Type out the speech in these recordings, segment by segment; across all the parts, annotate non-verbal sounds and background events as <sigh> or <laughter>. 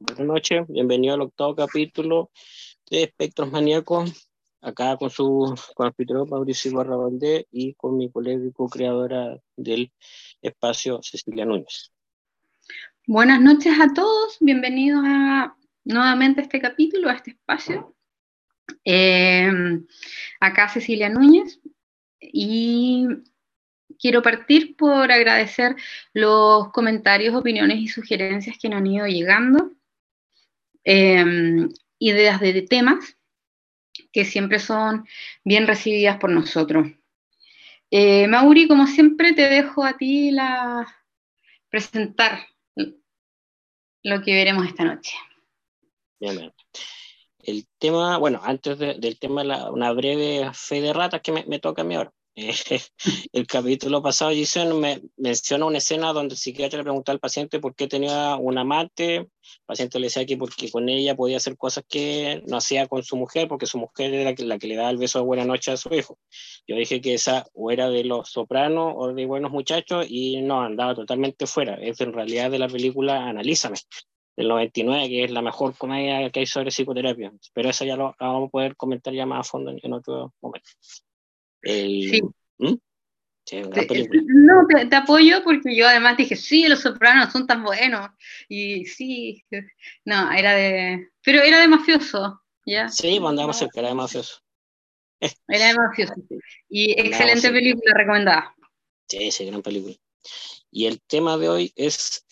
Buenas noches, bienvenido al octavo capítulo de Espectros Maníacos, acá con su confitrión Mauricio Barra y con mi colega y co-creadora del espacio Cecilia Núñez. Buenas noches a todos, bienvenidos nuevamente a este capítulo, a este espacio. Eh, acá Cecilia Núñez y quiero partir por agradecer los comentarios, opiniones y sugerencias que nos han ido llegando, em, ideas de, temas que siempre son bien recibidas por nosotros. Eh, Mauri, como siempre, te dejo a ti la presentar lo que veremos esta noche. Bien, El tema, bueno, antes del tema, una breve fe de ratas que me toca a mí ahora. <laughs> el capítulo pasado, Giselle me menciona una escena donde el psiquiatra le preguntó al paciente por qué tenía un amante. El paciente le decía que porque con ella podía hacer cosas que no hacía con su mujer, porque su mujer era la que, le daba el beso de buena noche a su hijo. Yo dije que esa o era de los sopranos o de buenos muchachos y no, andaba totalmente fuera. Es en realidad de la película Analízame, del 99, que es la mejor comedia que hay sobre psicoterapia. Pero eso ya lo, vamos a poder comentar ya más a fondo en otro momento. Sí. ¿Mm? no, te, apoyo porque yo además dije, sí, los sopranos son tan buenos. Y sí, no, era de. Pero era de mafioso, ¿ya? Sí, mandamos pues, cerca, era de mafioso. Era de mafioso. Y excelente película recomendada. Sí, sí, gran película. Y el tema de hoy es: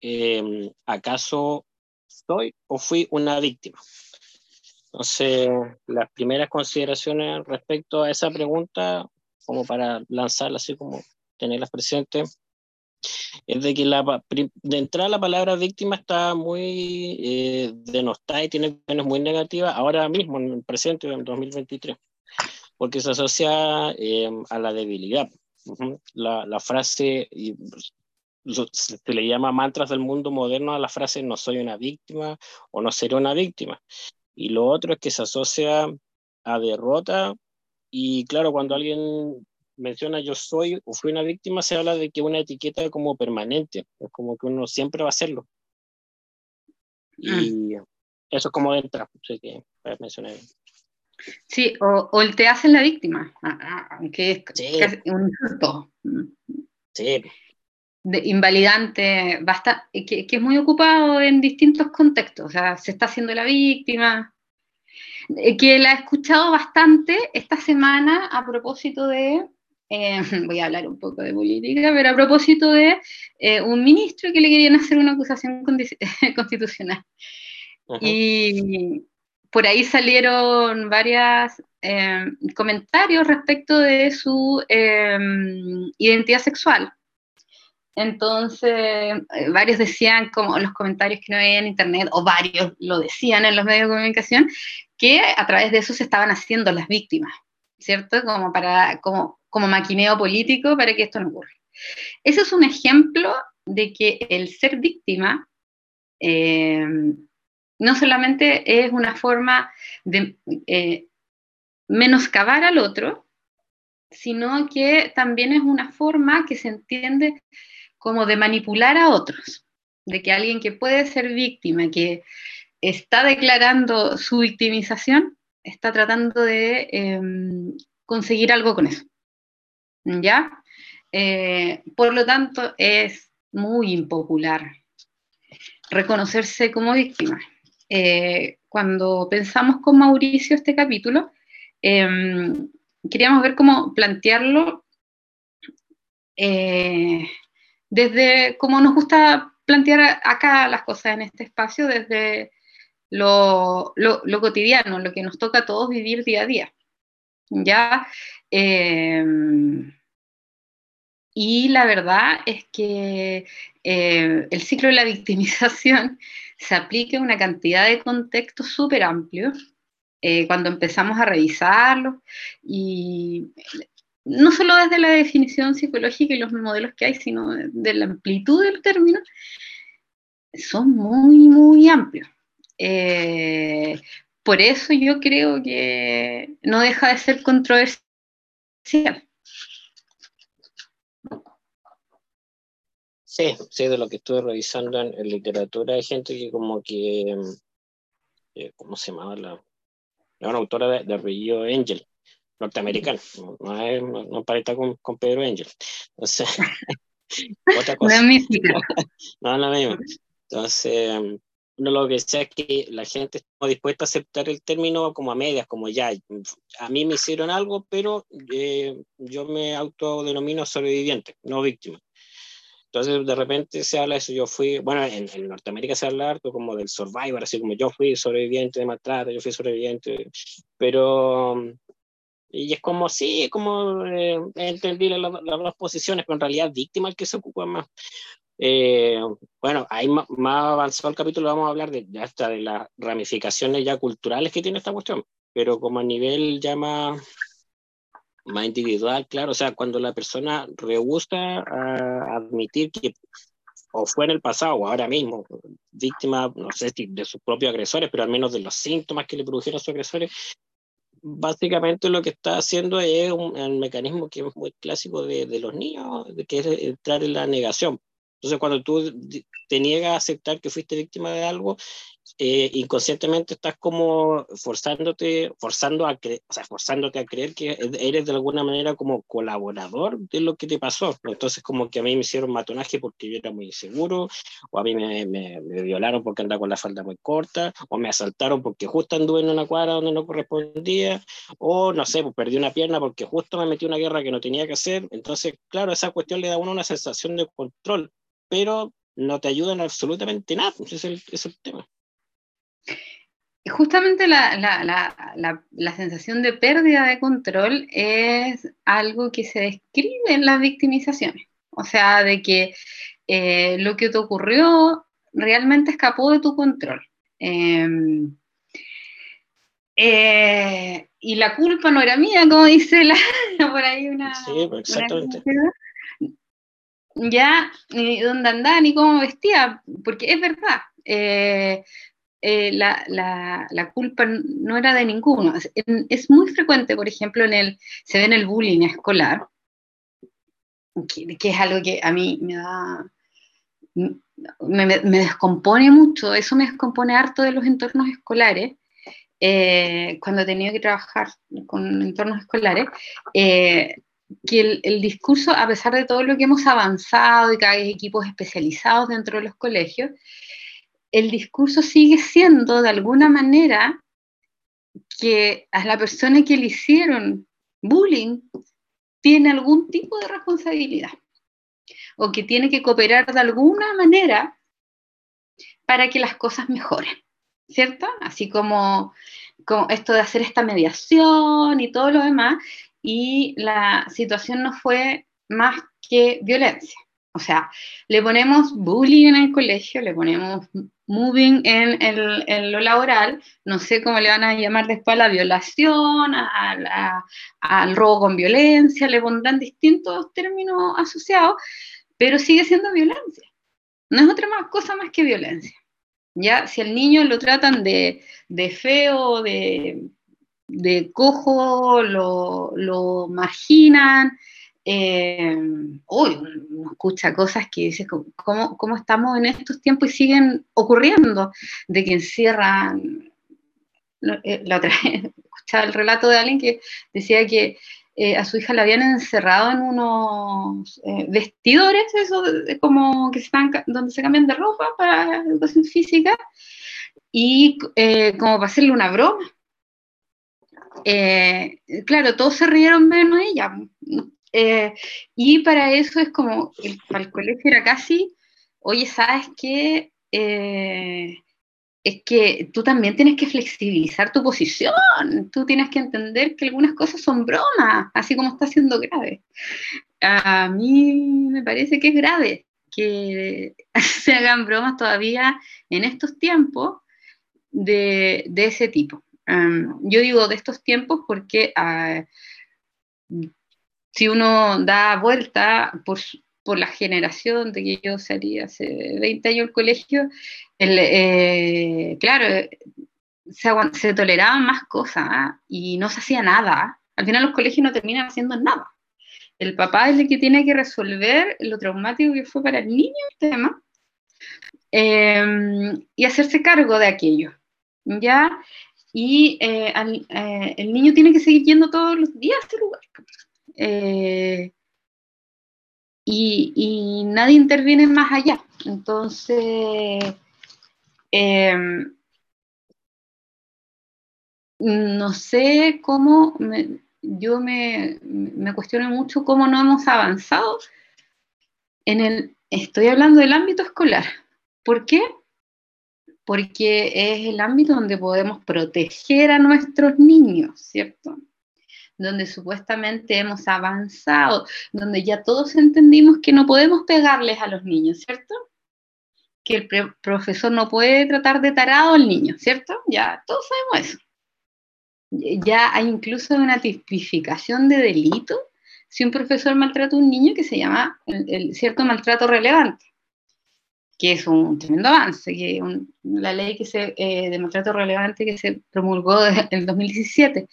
em, ¿acaso soy o fui una víctima? Entonces, las primeras consideraciones respecto a esa pregunta, como para lanzarla así como tenerlas presentes, es de que la, de entrada la palabra víctima está muy eh, denostada y tiene menos muy negativa ahora mismo, en el presente, en 2023, porque se asocia eh, a la debilidad. la, la, frase, y, se le llama mantras del mundo moderno a la frase no soy una víctima o no seré una víctima. Y lo otro es que se asocia a derrota y claro, cuando alguien menciona yo soy o fui una víctima, se habla de que una etiqueta como permanente, es como que uno siempre va a hacerlo. Y mm. eso es como de entrada, que mencioné. Sí, o, o, el te hacen la víctima, aunque es un insulto. Sí. De invalidante, basta, que, que, es muy ocupado en distintos contextos, o sea, se está haciendo la víctima, eh, que la he escuchado bastante esta semana a propósito de, eh, <laughs> voy a hablar un poco de política, pero a propósito de eh, un ministro que le querían hacer una acusación <laughs> constitucional. Y por ahí salieron varios comentarios respecto de su identidad sexual. Entonces, varios decían, como los comentarios que no veían en internet, o varios lo decían en los medios de comunicación, que a través de eso se estaban haciendo las víctimas, ¿cierto? Como, para, como, como maquineo político para que esto no ocurra. Ese es un ejemplo de que el ser víctima eh, no solamente es una forma de eh, menoscabar al otro, sino que también es una forma que se entiende como de manipular a otros, de que alguien que puede ser víctima, que está declarando su victimización, está tratando de em, conseguir algo con eso. ¿Ya? Eh, por lo tanto, es muy impopular reconocerse como víctima. Eh, cuando pensamos con Mauricio este capítulo, em, queríamos ver cómo plantearlo eh, desde cómo nos gusta plantear acá las cosas en este espacio, desde lo, cotidiano, lo que nos toca a todos vivir día a día. ¿Ya? Em, y la verdad es que eh, el ciclo de la <laughs> victimización se aplica en una cantidad de contextos súper amplios. Eh, cuando empezamos a revisarlo y no solo desde la definición psicológica y los modelos que hay, sino de la amplitud del término, son muy, muy amplios. Eh, por eso yo creo que no deja de ser controversial. Sí, sí, de lo que estuve revisando en, literatura hay gente que como que, eh, ¿cómo se llamaba la? Es una autora de, de apellido Angel, norteamericana, no, es, no, parece con, con Pedro Angel. Entonces, <laughs> otra cosa. <laughs> No es no, no, no, Entonces, uno lo que decía es que la gente está dispuesta a aceptar el término como a medias, como ya, a mí me hicieron algo, pero eh, yo me autodenomino sobreviviente, no víctima. Entonces, de repente se habla de eso. Yo fui, bueno, en, Norteamérica se habla harto como del survivor, así como yo fui sobreviviente de maltrato, yo fui sobreviviente, pero. Y es como, sí, como eh, entendí las, dos posiciones, pero en realidad víctima el que se ocupa más. Eh, bueno, ahí más, avanzado el capítulo vamos a hablar de, hasta de las ramificaciones ya culturales que tiene esta cuestión, pero como a nivel ya más, más individual, claro, o sea, cuando la persona rehúsa a admitir que o fue en el pasado o ahora mismo víctima, no sé si de sus propios agresores, pero al menos de los síntomas que le produjeron sus agresores, básicamente lo que está haciendo es un, mecanismo que es muy clásico de, de los niños, que es entrar en la negación. Entonces, cuando tú te niegas a aceptar que fuiste víctima de algo, eh, inconscientemente estás como forzándote, forzando a o sea, forzándote a creer que eres de alguna manera como colaborador de lo que te pasó. Entonces, como que a mí me hicieron matonaje porque yo era muy inseguro, o a mí me, me, violaron porque andaba con la falda muy corta, o me asaltaron porque justo anduve en una cuadra donde no correspondía, o no sé, pues perdí una pierna porque justo me metí una guerra que no tenía que hacer. Entonces, claro, esa cuestión le da a uno una sensación de control pero no te ayudan absolutamente nada, ese es el, es el tema. Justamente la, la, la, la, sensación de pérdida de control es algo que se describe en las victimizaciones, o sea, de que eh, lo que te ocurrió realmente escapó de tu control. Em, eh, y la culpa no era mía, como dice la, <laughs> por ahí una... Sí, exactamente. ya ni dónde andaba ni cómo vestía, porque es verdad, eh, eh, la, la, culpa no era de ninguno. Es, muy frecuente, por ejemplo, en el, se ve en el bullying escolar, que, es algo que a mí me da, me, descompone mucho, eso me descompone harto de los entornos escolares, eh, cuando he tenido que trabajar con entornos escolares, que el, discurso, a pesar de todo lo que hemos avanzado y que hay equipos especializados dentro de los colegios, el discurso sigue siendo de alguna manera que a la persona que le hicieron bullying tiene algún tipo de responsabilidad o que tiene que cooperar de alguna manera para que las cosas mejoren, ¿cierto? Así como, como esto de hacer esta mediación y todo lo demás, y la situación no fue más que violencia. O sea, le ponemos bullying en el colegio, le ponemos moving en, lo laboral, no sé cómo le van a llamar después a la violación, al robo con violencia, le pondrán distintos términos asociados, pero sigue siendo violencia. No es otra cosa más que violencia. Ya, si al niño lo tratan de, feo, de cojo, lo marginan. Eh, uy, uno escucha cosas que dices, ¿cómo, ¿cómo, estamos en estos tiempos y siguen ocurriendo? De que encierran. Eh, la otra <laughs> vez escuchaba el relato de alguien que decía que eh, a su hija la habían encerrado en unos vestidores, eso, como que están, donde se cambian de ropa para educación física, y como para hacerle una broma eh, claro, todos se rieron menos ella. Eh, y para eso es como, para el colegio era casi, oye, ¿sabes qué? Eh, es que tú también tienes que flexibilizar tu posición, tú tienes que entender que algunas cosas son bromas, así como está siendo grave. A mí me parece que es grave que <laughs> se hagan bromas todavía en estos tiempos de, de ese tipo yo digo de estos tiempos porque ah, si uno da vuelta por, por, la generación de que yo salí hace 20 años al colegio, eh, claro, se, toleraban más cosas ¿ah? y no se hacía nada. Al final los colegios no terminan haciendo nada. el papá es el que tiene que resolver lo traumático que fue para el niño el tema em, y hacerse cargo de aquello, ¿ya? Y eh, eh, el niño tiene que seguir yendo todos los días a ese lugar. Eh, y, nadie interviene más allá. Entonces, em, no sé cómo, yo me, me, cuestiono mucho cómo no hemos avanzado en el, estoy hablando del ámbito escolar. ¿Por qué? Porque es el ámbito donde podemos proteger a nuestros niños, ¿cierto? Donde supuestamente hemos avanzado, donde ya todos entendimos que no podemos pegarles a los niños, ¿cierto? Que el profesor no puede tratar de tarado al niño, ¿cierto? Ya todos sabemos eso ya hay incluso una tipificación de delito si un profesor maltrata a un niño que se llama el, cierto maltrato relevante, que es un tremendo avance, que la ley que se, eh, de maltrato relevante que se promulgó <laughs> en el 2017.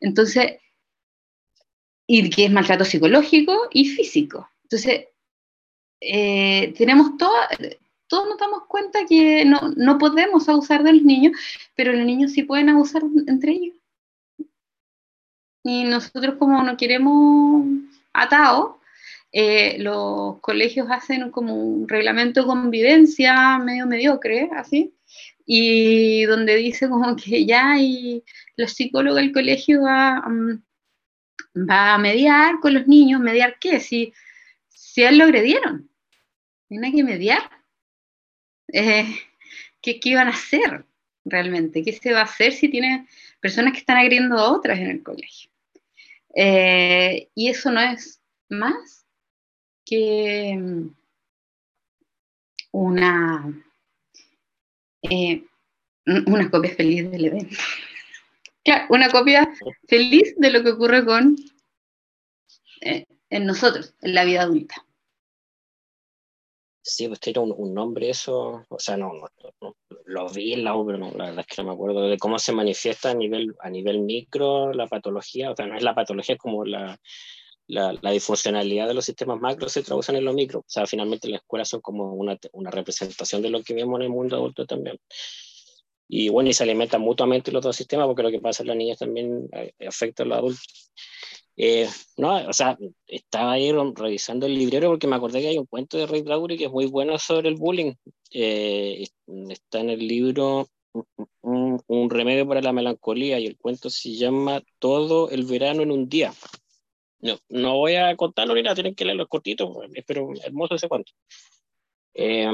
Entonces, y que es maltrato psicológico y físico. Entonces, eh, tenemos toda, todos nos damos cuenta que no, no podemos abusar de los niños, pero los niños sí pueden abusar entre ellos y nosotros como no queremos atados, eh, los colegios hacen como un reglamento de convivencia medio mediocre, así, y donde dice como que ya y los psicólogos del colegio va, mm, va a mediar con los niños, ¿mediar qué? Si, si a él lo agredieron, tiene que mediar. Eh, ¿qué, ¿Qué iban a hacer realmente? ¿Qué se va a hacer si tiene personas que están agrediendo a otras en el colegio? Eh, y eso no es más que mm, una, eh, una copia feliz del evento. Claro, una copia feliz de lo que ocurre con eh, en nosotros, en la vida adulta. Sí, pues tiene un, nombre eso, o sea, no, no, lo vi en la obra, no, la verdad es que no me acuerdo de cómo se manifiesta a nivel, a nivel micro la patología, o sea, no es la patología, es como la, la, la disfuncionalidad de los sistemas macro se traducen en lo micro, o sea, finalmente las escuelas son como una, una representación de lo que vemos en el mundo adulto también. Y bueno, y se alimentan mutuamente los dos sistemas, porque lo que pasa en las niñas también eh, afecta a los adultos. Eh, no, o sea, estaba ahí revisando el librero porque me acordé que hay un cuento de Ray Bradbury que es muy bueno sobre el bullying. Eh, está en el libro un, remedio para la melancolía y el cuento se llama Todo el verano en un día. No, no voy a contarlo ni nada, tienen que leerlo cortito, pero hermoso ese cuento. Eh,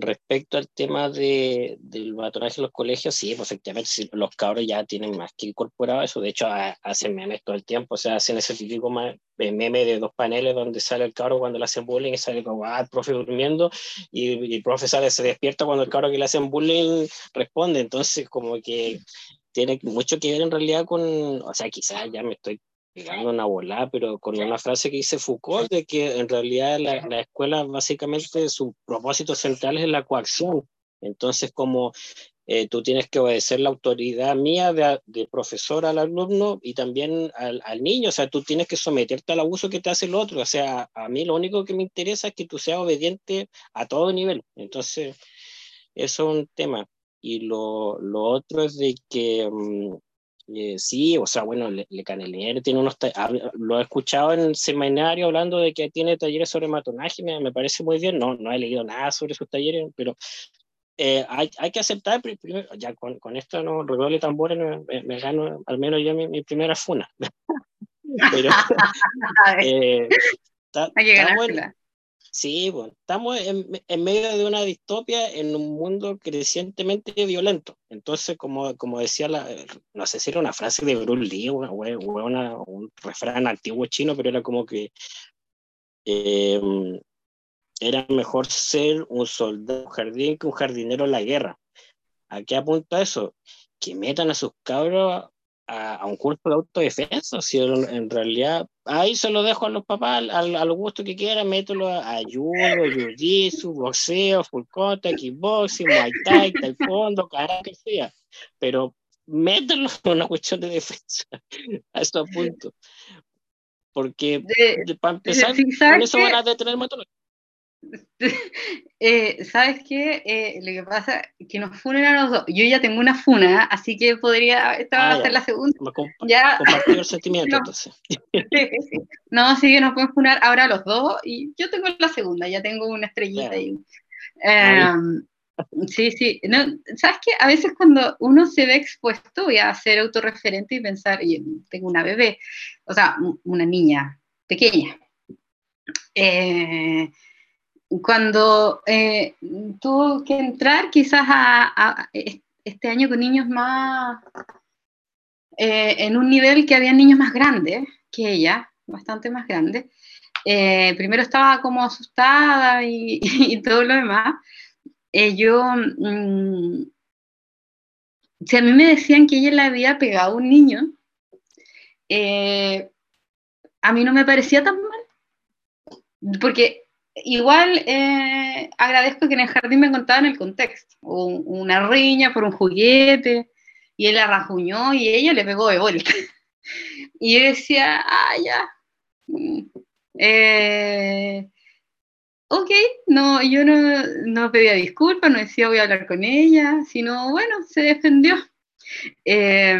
Respecto al tema de, del patronaje en los colegios, sí, pues efectivamente los cabros ya tienen más que incorporado eso. De hecho, hacen memes todo el tiempo, o sea, hacen ese típico meme de dos paneles donde sale el cabro cuando le hacen bullying y sale como, ah, el profe durmiendo, y, el profe sale, se despierta cuando el cabro que le hacen bullying responde. Entonces, como que tiene mucho que ver en realidad con, o sea, quizás ya me estoy pegando una volada, pero con una frase que dice Foucault, de que en realidad la, la escuela básicamente su propósito central es la coacción. Entonces, como eh, tú tienes que obedecer la autoridad mía de, de profesor al alumno y también al, al, niño, o sea, tú tienes que someterte al abuso que te hace el otro, o sea, a mí lo único que me interesa es que tú seas obediente a todo nivel. Entonces, eso es un tema. Y lo, lo otro es de que mm, eh, sí, o sea, bueno, Le, Le tiene unos, lo he escuchado en el seminario hablando de que tiene talleres sobre matonaje, me, me, parece muy bien, no, no he leído nada sobre sus talleres, pero eh, hay, hay, que aceptar, primero, ya con, con esto no redoble tambores, me, me, gano al menos yo mi, mi primera funa. <laughs> pero <laughs> eh, está bueno, Sí, bueno, estamos en, medio de una distopia en un mundo crecientemente violento. Entonces, como, como decía, la, no sé si era una frase de Bruce Lee o, una, un refrán antiguo chino, pero era como que eh, era mejor ser un soldado un jardín que un jardinero en la guerra. ¿A qué apunta eso? Que metan a sus cabros a, un curso de autodefensa, si en, realidad ahí se lo dejo a los papás al, al gusto que quieran, mételo a, judo, jiu-jitsu, boxeo, full contact, kickboxing, muay thai, taekwondo, que sea, pero mételo <laughs> en una cuestión de defensa, <laughs> a este punto. porque para empezar, con eso van a detener <laughs> eh, ¿Sabes qué? Eh, lo que pasa es que nos funen a los dos. Yo ya tengo una funa, así que podría, esta va a ah, ser la segunda. ya. el sentimiento, <laughs> no. entonces. No, sí que nos pueden funar ahora los dos, y yo tengo la segunda, ya tengo una estrellita ahí. Em, sí, sí. No, ¿Sabes qué? A veces cuando uno se ve expuesto, voy a ser autorreferente y pensar, tengo una bebé, o sea, una niña pequeña. Eh, cuando eh, tuvo que entrar quizás a, este año con niños más, eh, en un nivel que había niños más grandes que ella, bastante más grandes. Eh, primero estaba como asustada y, <laughs> todo lo demás. yo, mm, si a mí me decían que ella le había pegado a un niño, a mí no me parecía tan mal, porque igual eh, agradezco que en el jardín me contaban el contexto. una riña por un juguete, y él arrajuñó y ella le pegó de vuelta. <laughs> y yo decía, ah, ya. Eh, ok, no, yo no, no, pedía disculpas, no decía voy a hablar con ella, sino bueno, se defendió. Eh,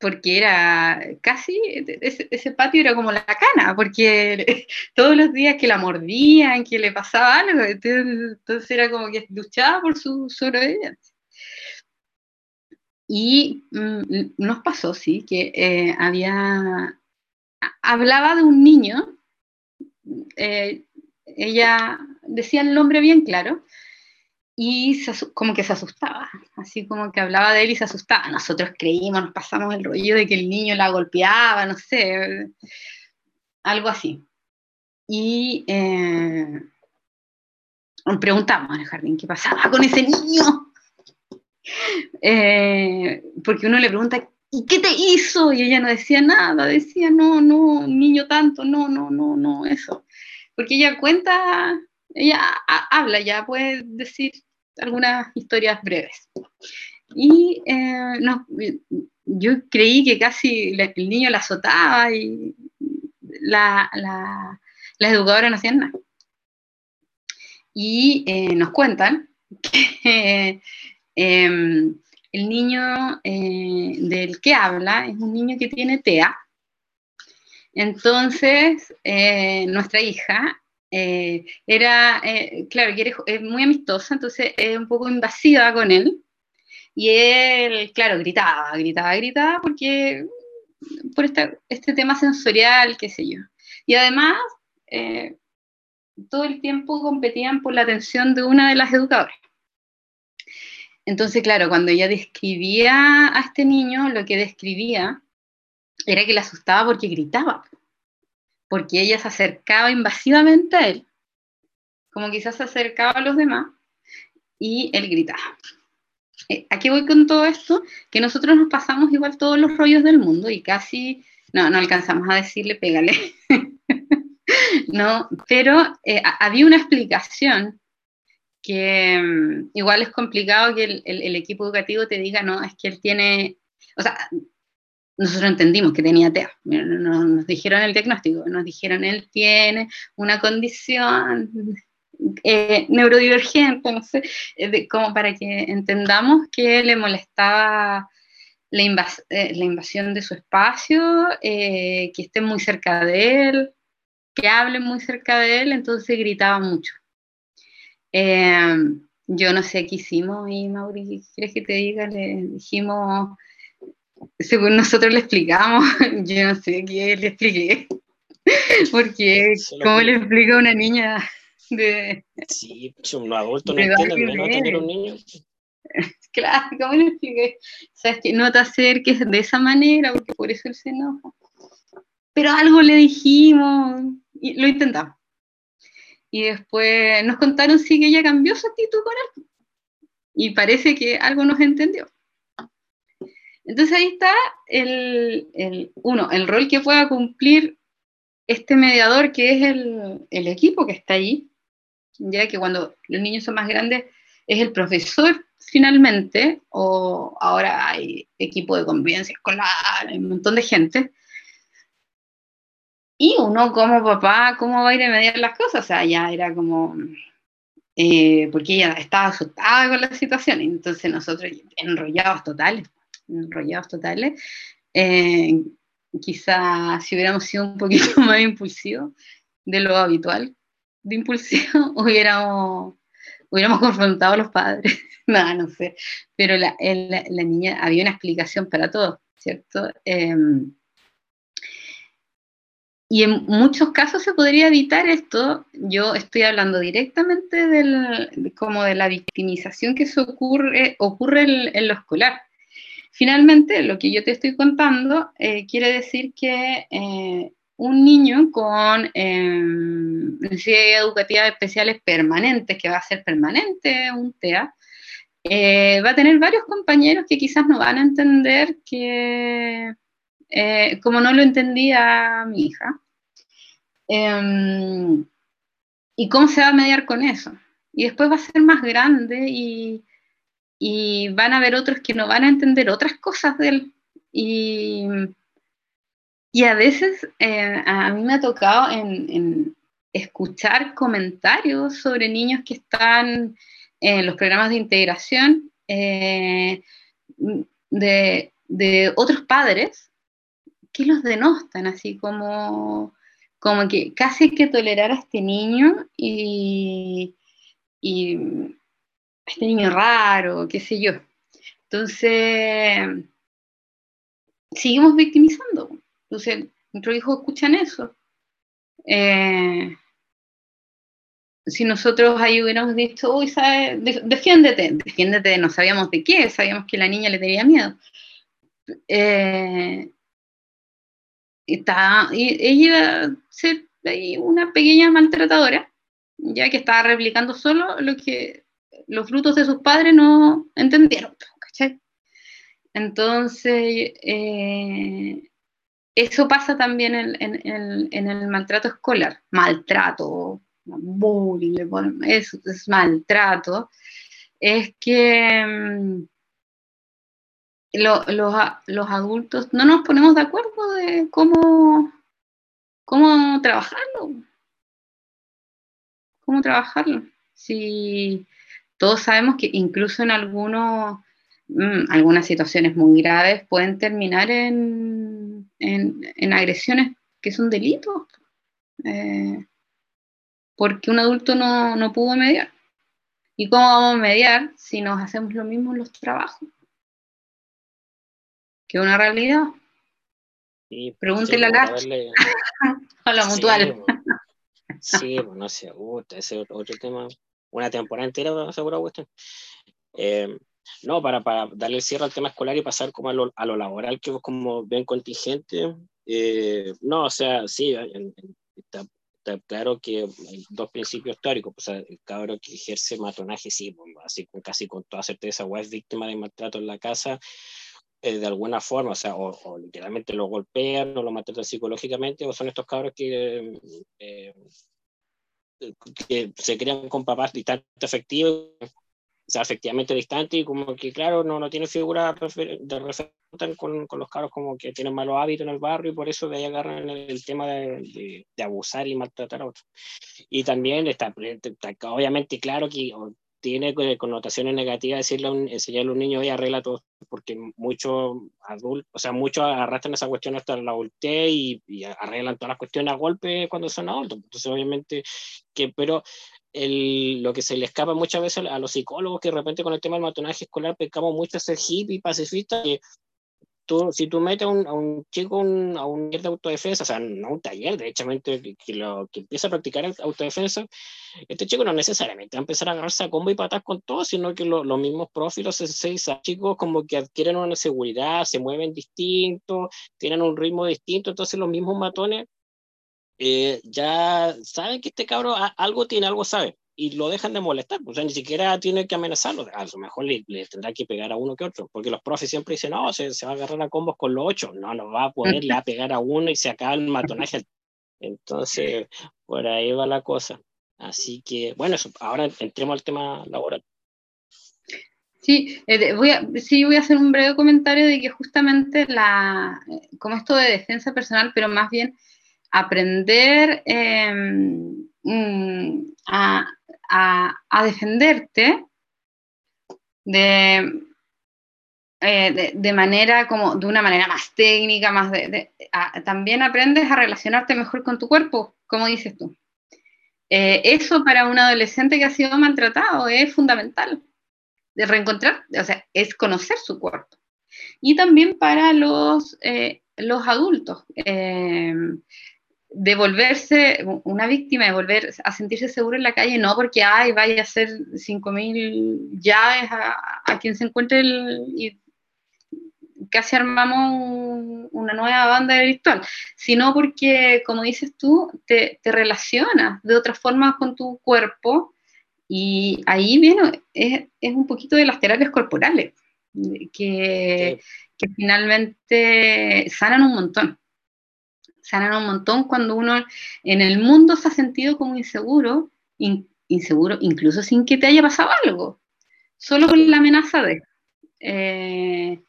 porque era casi, ese, patio era como la cana, porque <laughs> todos los días que la mordían, que le pasaba algo, entonces, era como que luchaba por su sobrevivencia. Y mm, nos pasó, sí, que eh, había, hablaba de un niño, eh, ella decía el nombre bien claro, y como que se asustaba, así como que hablaba de él y se asustaba. Nosotros creímos, nos pasamos el rollo de que el niño la golpeaba, no sé, algo así. Y eh, preguntamos el jardín qué pasaba con ese niño. <laughs> Eh, porque uno le pregunta, ¿y qué te hizo? Y ella no decía nada, decía, no, no, niño tanto, no, no, no, no, eso. Porque ella cuenta, ella habla, ya puede decir algunas historias breves. Y eh, no, yo creí que casi el niño la azotaba y la, la, las educadoras no hacían nada. Y eh, nos cuentan <laughs> que em, el niño eh, del que habla es un niño que tiene TEA. Entonces, nuestra hija eh, era, eh, claro, que es muy amistosa, entonces es un poco invasiva con él. Y él, claro, gritaba, gritaba, gritaba, porque por este tema sensorial, qué sé yo. Y además, eh, todo el tiempo competían por la atención de una de las educadoras. Entonces, claro, cuando ella describía a este niño, lo que describía era que le asustaba porque gritaba porque ella se acercaba invasivamente a él, como quizás se acercaba a los demás, y él gritaba. Eh, aquí voy con todo esto? Que nosotros nos pasamos igual todos los rollos del mundo y casi no, no alcanzamos a decirle pégale. <laughs> no, pero eh, había una explicación que mm, igual es complicado que el, el, equipo educativo te diga, no, es que él tiene, o sea, nosotros entendimos que tenía TEA, nos dijeron el diagnóstico, nos dijeron él tiene una condición eh, neurodivergente, no sé, eh, como para que entendamos que le molestaba la, eh, invasión de su espacio, que esté muy cerca de él, que hable muy cerca de él, entonces gritaba mucho. yo no sé qué hicimos y Mauri, ¿quieres que te diga? Le dijimos según nosotros le explicamos, <laughs> yo no sé qué le expliqué, <laughs> porque ¿cómo le explica a una niña de... Sí, pues, un adulto no entiende, no tener un niño. <laughs> Claro, ¿cómo le expliqué? Sabes que no te acerques de esa manera, porque por eso él se enoja. Pero algo le dijimos y lo intentamos. Y después nos contaron sí que ella cambió su actitud con él. Y parece que algo nos entendió. Entonces ahí está el, uno, el rol que pueda cumplir este mediador que es el, equipo que está ahí, ya que cuando los niños son más grandes es el profesor finalmente, o ahora hay equipo de convivencia escolar, hay un montón de gente, y uno como papá, ¿cómo va a ir a mediar las cosas? O sea, ya era como, eh, porque ella estaba asustada con la situación, entonces nosotros enrollados totales, enrollados totales, eh, quizá si hubiéramos sido un poquito <laughs> más impulsivos de lo habitual de impulsivo, <laughs> hubiéramos, hubiéramos confrontado a los padres, <laughs> nada, no sé, pero la, niña, había una explicación para todo, ¿cierto? Em, y en muchos casos se podría evitar esto. Yo estoy hablando directamente del, como de la victimización que se ocurre, ocurre en, lo escolar. Finalmente, lo que yo te estoy contando eh, quiere decir que eh, un niño con em, necesidades educativas especiales permanentes, que va a ser permanente un TEA, eh, va a tener varios compañeros que quizás no van a entender que eh, como no lo entendía mi hija. Em, ¿Y cómo se va a mediar con eso? Y después va a ser más grande y, van a haber otros que no van a entender otras cosas de él. Y, a veces eh, a mí me ha tocado en, escuchar comentarios sobre niños que están en los programas de integración eh, de, de otros padres que los denostan, así como, como que casi hay que tolerar a este niño y, y este niño raro, qué sé yo. Entonces, seguimos victimizando. Entonces, nuestros hijos escuchan eso. Eh, si nosotros ahí hubiéramos dicho, uy, ¿sabes? defiéndete, defiéndete, no sabíamos de qué, sabíamos que la niña le tenía miedo. Eh, está, ella iba a ser una pequeña maltratadora, ya que estaba replicando solo lo que los frutos de sus padres no entendieron, ¿cachai? Entonces, eh, eso pasa también en, el maltrato escolar, maltrato, bullying, eso es maltrato, es que mm, los adultos no nos ponemos de acuerdo de cómo, cómo trabajarlo. ¿Cómo trabajarlo? Si todos sabemos que incluso en algunos, mm, algunas situaciones muy graves pueden terminar en, en, agresiones que son delitos, eh, porque un adulto no, no pudo mediar. ¿Y cómo vamos a mediar si nos hacemos lo mismo en los trabajos? que una realidad. Sí, Pregúntele a la, a <laughs> la mutual. Sí, pues no sé, ese otro, otro tema, una temporada entera, seguro, cuestión. Eh, no, para, para darle el cierre al tema escolar y pasar como a lo, a lo laboral, que como bien contingente, eh, no, o sea, sí, está, está, claro que hay dos principios históricos, o sea, el cabro que ejerce matronaje, sí, pues, así casi con toda certeza, o es víctima de maltrato en la casa, eh, de alguna forma, o sea, o, literalmente lo golpean o lo maltratan psicológicamente, o son estos cabros que, eh, que se crean con papás distantes afectivos, o sea, efectivamente distantes, y como que, claro, no, no tiene figura de referencia con, con, los cabros como que tienen malos hábitos en el barrio, y por eso de ahí agarran el, tema de, de, abusar y maltratar a otros. Y también está, está obviamente claro que tiene connotaciones negativas decirle a un, enseñarle a un niño, y arregla todo, porque muchos adultos, o sea, muchos arrastran esa cuestión hasta la adultez y, y, arreglan todas las cuestiones a golpe cuando son adultos. Entonces, obviamente, que, pero el, lo que se le escapa muchas veces a los psicólogos, que de repente con el tema del matonaje escolar pecamos mucho a ser hippie, pacifista, que si tú metes a un, a un chico a un taller de autodefensa, o sea, no un taller, derechamente, que, que, lo, que empieza a practicar autodefensa, este chico no necesariamente va a empezar a agarrarse a combo y patas con todo, sino que lo, los mismos profilos, seis chicos como que adquieren una seguridad, se mueven distinto, tienen un ritmo distinto, entonces los mismos matones eh, ya saben que este cabro algo tiene, algo sabe y lo dejan de molestar, o sea, ni siquiera tiene que amenazarlo, a lo mejor le, tendrá que pegar a uno que otro, porque los profes siempre dicen, no, se, se va a agarrar a combos con los ocho, no, no va a ponerle a pegar a uno y se acaba el matonaje. Entonces, por ahí va la cosa. Así que, bueno, ahora entremos al tema laboral. Sí, eh, voy a, sí, voy a hacer un breve comentario de que justamente la, como esto de defensa personal, pero más bien aprender em, mm, a, defenderte eh, de, de, manera como de una manera más técnica, más de, también aprendes a relacionarte mejor con tu cuerpo, como dices tú. Eh, eso para un adolescente que ha sido maltratado es fundamental, de reencontrar, o sea, es conocer su cuerpo. Y también para los, eh, los adultos, de volverse una víctima, de volver a sentirse seguro en la calle, no porque ay, vaya a hacer 5.000 llaves a, a, quien se encuentre el, casi armamos una nueva banda virtual, sino porque, como dices tú, te, relacionas de otra forma con tu cuerpo y ahí viene, es, un poquito de las terapias corporales, que, finalmente sanan un montón. Sanan un montón cuando uno en el mundo se ha sentido como inseguro, inseguro incluso sin que te haya pasado algo, solo con la amenaza de... Eh,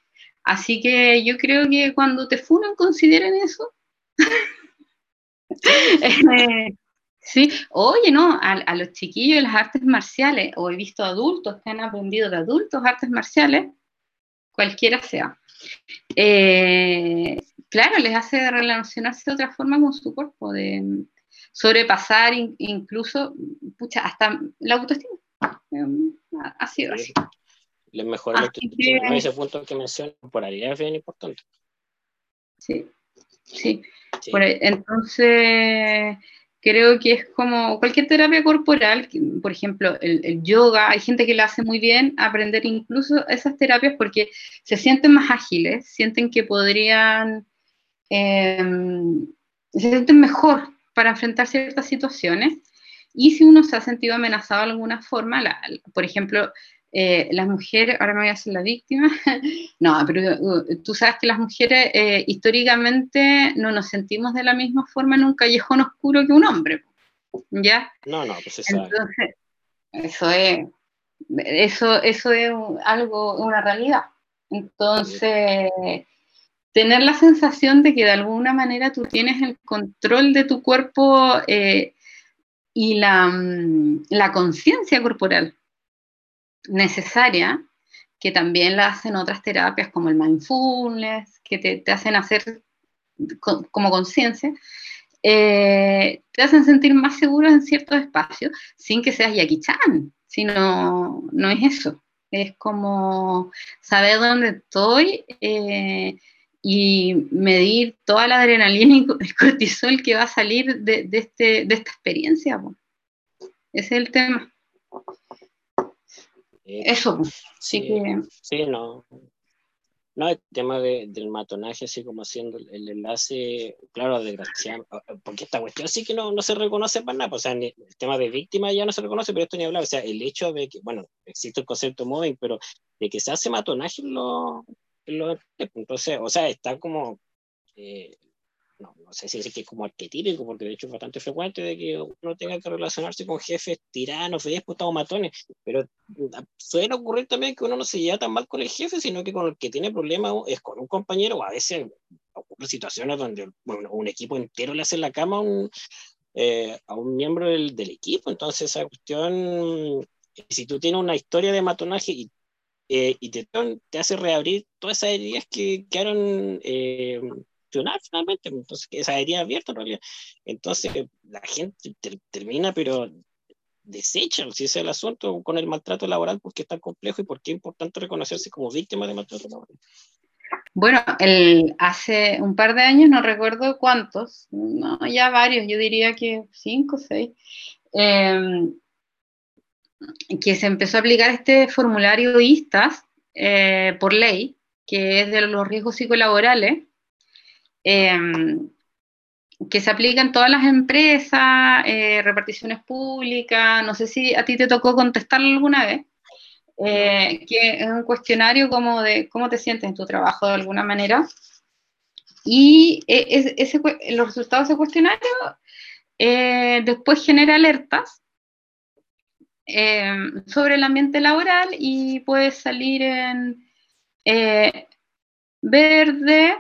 Así que yo creo que cuando te funan, consideren eso. <laughs> Eh, sí, oye, no, a, los chiquillos de las artes marciales, o he visto adultos que han aprendido de adultos artes marciales, cualquiera sea. Eh, claro, les hace relacionarse de otra forma con su cuerpo, de sobrepasar incluso, pucha, hasta la autoestima. Eh, ha sido así les mejora la que... ese punto que menciona, temporalidad es bien importante. Sí, sí. entonces, creo que es como cualquier terapia corporal, por ejemplo, el, yoga, hay gente que lo hace muy bien, aprender incluso esas terapias porque se sienten más ágiles, sienten que podrían, em, se sienten mejor para enfrentar ciertas situaciones. Y si uno se ha sentido amenazado de alguna forma, por ejemplo, eh, las mujeres, ahora me voy a hacer la víctima, <laughs> no, pero uh, tú sabes que las mujeres eh, históricamente no nos sentimos de la misma forma en un callejón oscuro que un hombre, ¿ya? No, no, pues eso Entonces, eso es, eso, eso es algo, una realidad. Entonces, tener la sensación de que de alguna manera tú tienes el control de tu cuerpo eh, y la, mm, la conciencia corporal necesaria, que también la hacen otras terapias como el mindfulness, que te, hacen hacer como conciencia, eh, te hacen sentir más seguro en ciertos espacios sin que seas Jackie Chan, sino no es eso. Es como saber dónde estoy eh, y medir toda la adrenalina y el cortisol que va a salir de, este, de esta experiencia. Ese es el tema. Eso, sí, que... Sí, no. No, el tema del matonaje, así como haciendo el, enlace, claro, desgraciado, porque esta cuestión sí que no, no se reconoce para nada, pues, o sea, el tema de víctima ya no se reconoce, pero esto ni hablar, o sea, el hecho de que, bueno, existe el concepto móvil, pero de que se hace matonaje lo, lo entonces, o sea, está como, eh, no, no sé si es que es como arquetípico, porque de hecho es bastante frecuente de que uno tenga que relacionarse con jefes tiranos, o matones, pero ah, suele ocurrir también que uno no se lleva tan mal con el jefe, sino que con el que tiene problemas es con un compañero, o a veces ocurren situaciones donde bueno, un equipo entero le hace la cama a un, eh, a un miembro del, del, equipo, entonces esa cuestión, si tú tienes una historia de matonaje y eh, y te, te, hace reabrir todas esas heridas que quedaron eh, finalmente, entonces esa herida abierta en realidad. Entonces la gente termina, pero desecha, si ese es el asunto, con el maltrato laboral, porque es tan complejo y por qué es importante reconocerse como víctima de maltrato laboral. Bueno, el, hace un par de años, no recuerdo cuántos, no, ya varios, yo diría que cinco o seis, em, que se empezó a aplicar este formulario ISTAS eh, por ley, que es de los riesgos psicolaborales, Em, que se aplica en todas las empresas, eh, reparticiones públicas, no sé si a ti te tocó contestarlo alguna vez, eh, que es un cuestionario como de cómo te sientes en tu trabajo de alguna manera. Y e, ese, los resultados de ese cuestionario eh, después genera alertas em, sobre el ambiente laboral y puede salir en verde,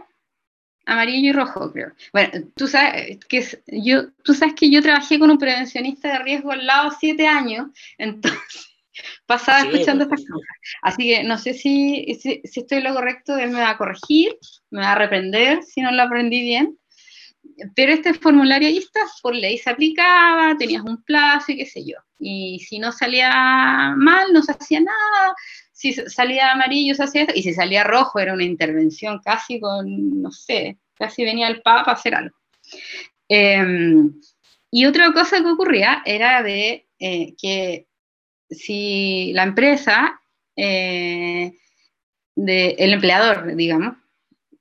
amarillo y rojo, creo. Bueno, tú sabes que yo, tú sabes que yo trabajé con un prevencionista de riesgo al lado siete años, <laughs> entonces pasaba escuchando estas cosas. Así que no sé si, si, estoy lo correcto, él me va a corregir, me va a reprender si no lo aprendí bien. Pero este formulario ahí está, por ley se aplicaba, tenías un plazo y qué sé yo. Y si no salía mal, no se hacía nada. Si salía amarillo, se hacía Y si salía rojo, era una intervención casi con, no sé, casi venía el Papa a hacer algo. Em, y otra cosa que ocurría era de eh, que si la empresa, eh, el empleador, digamos,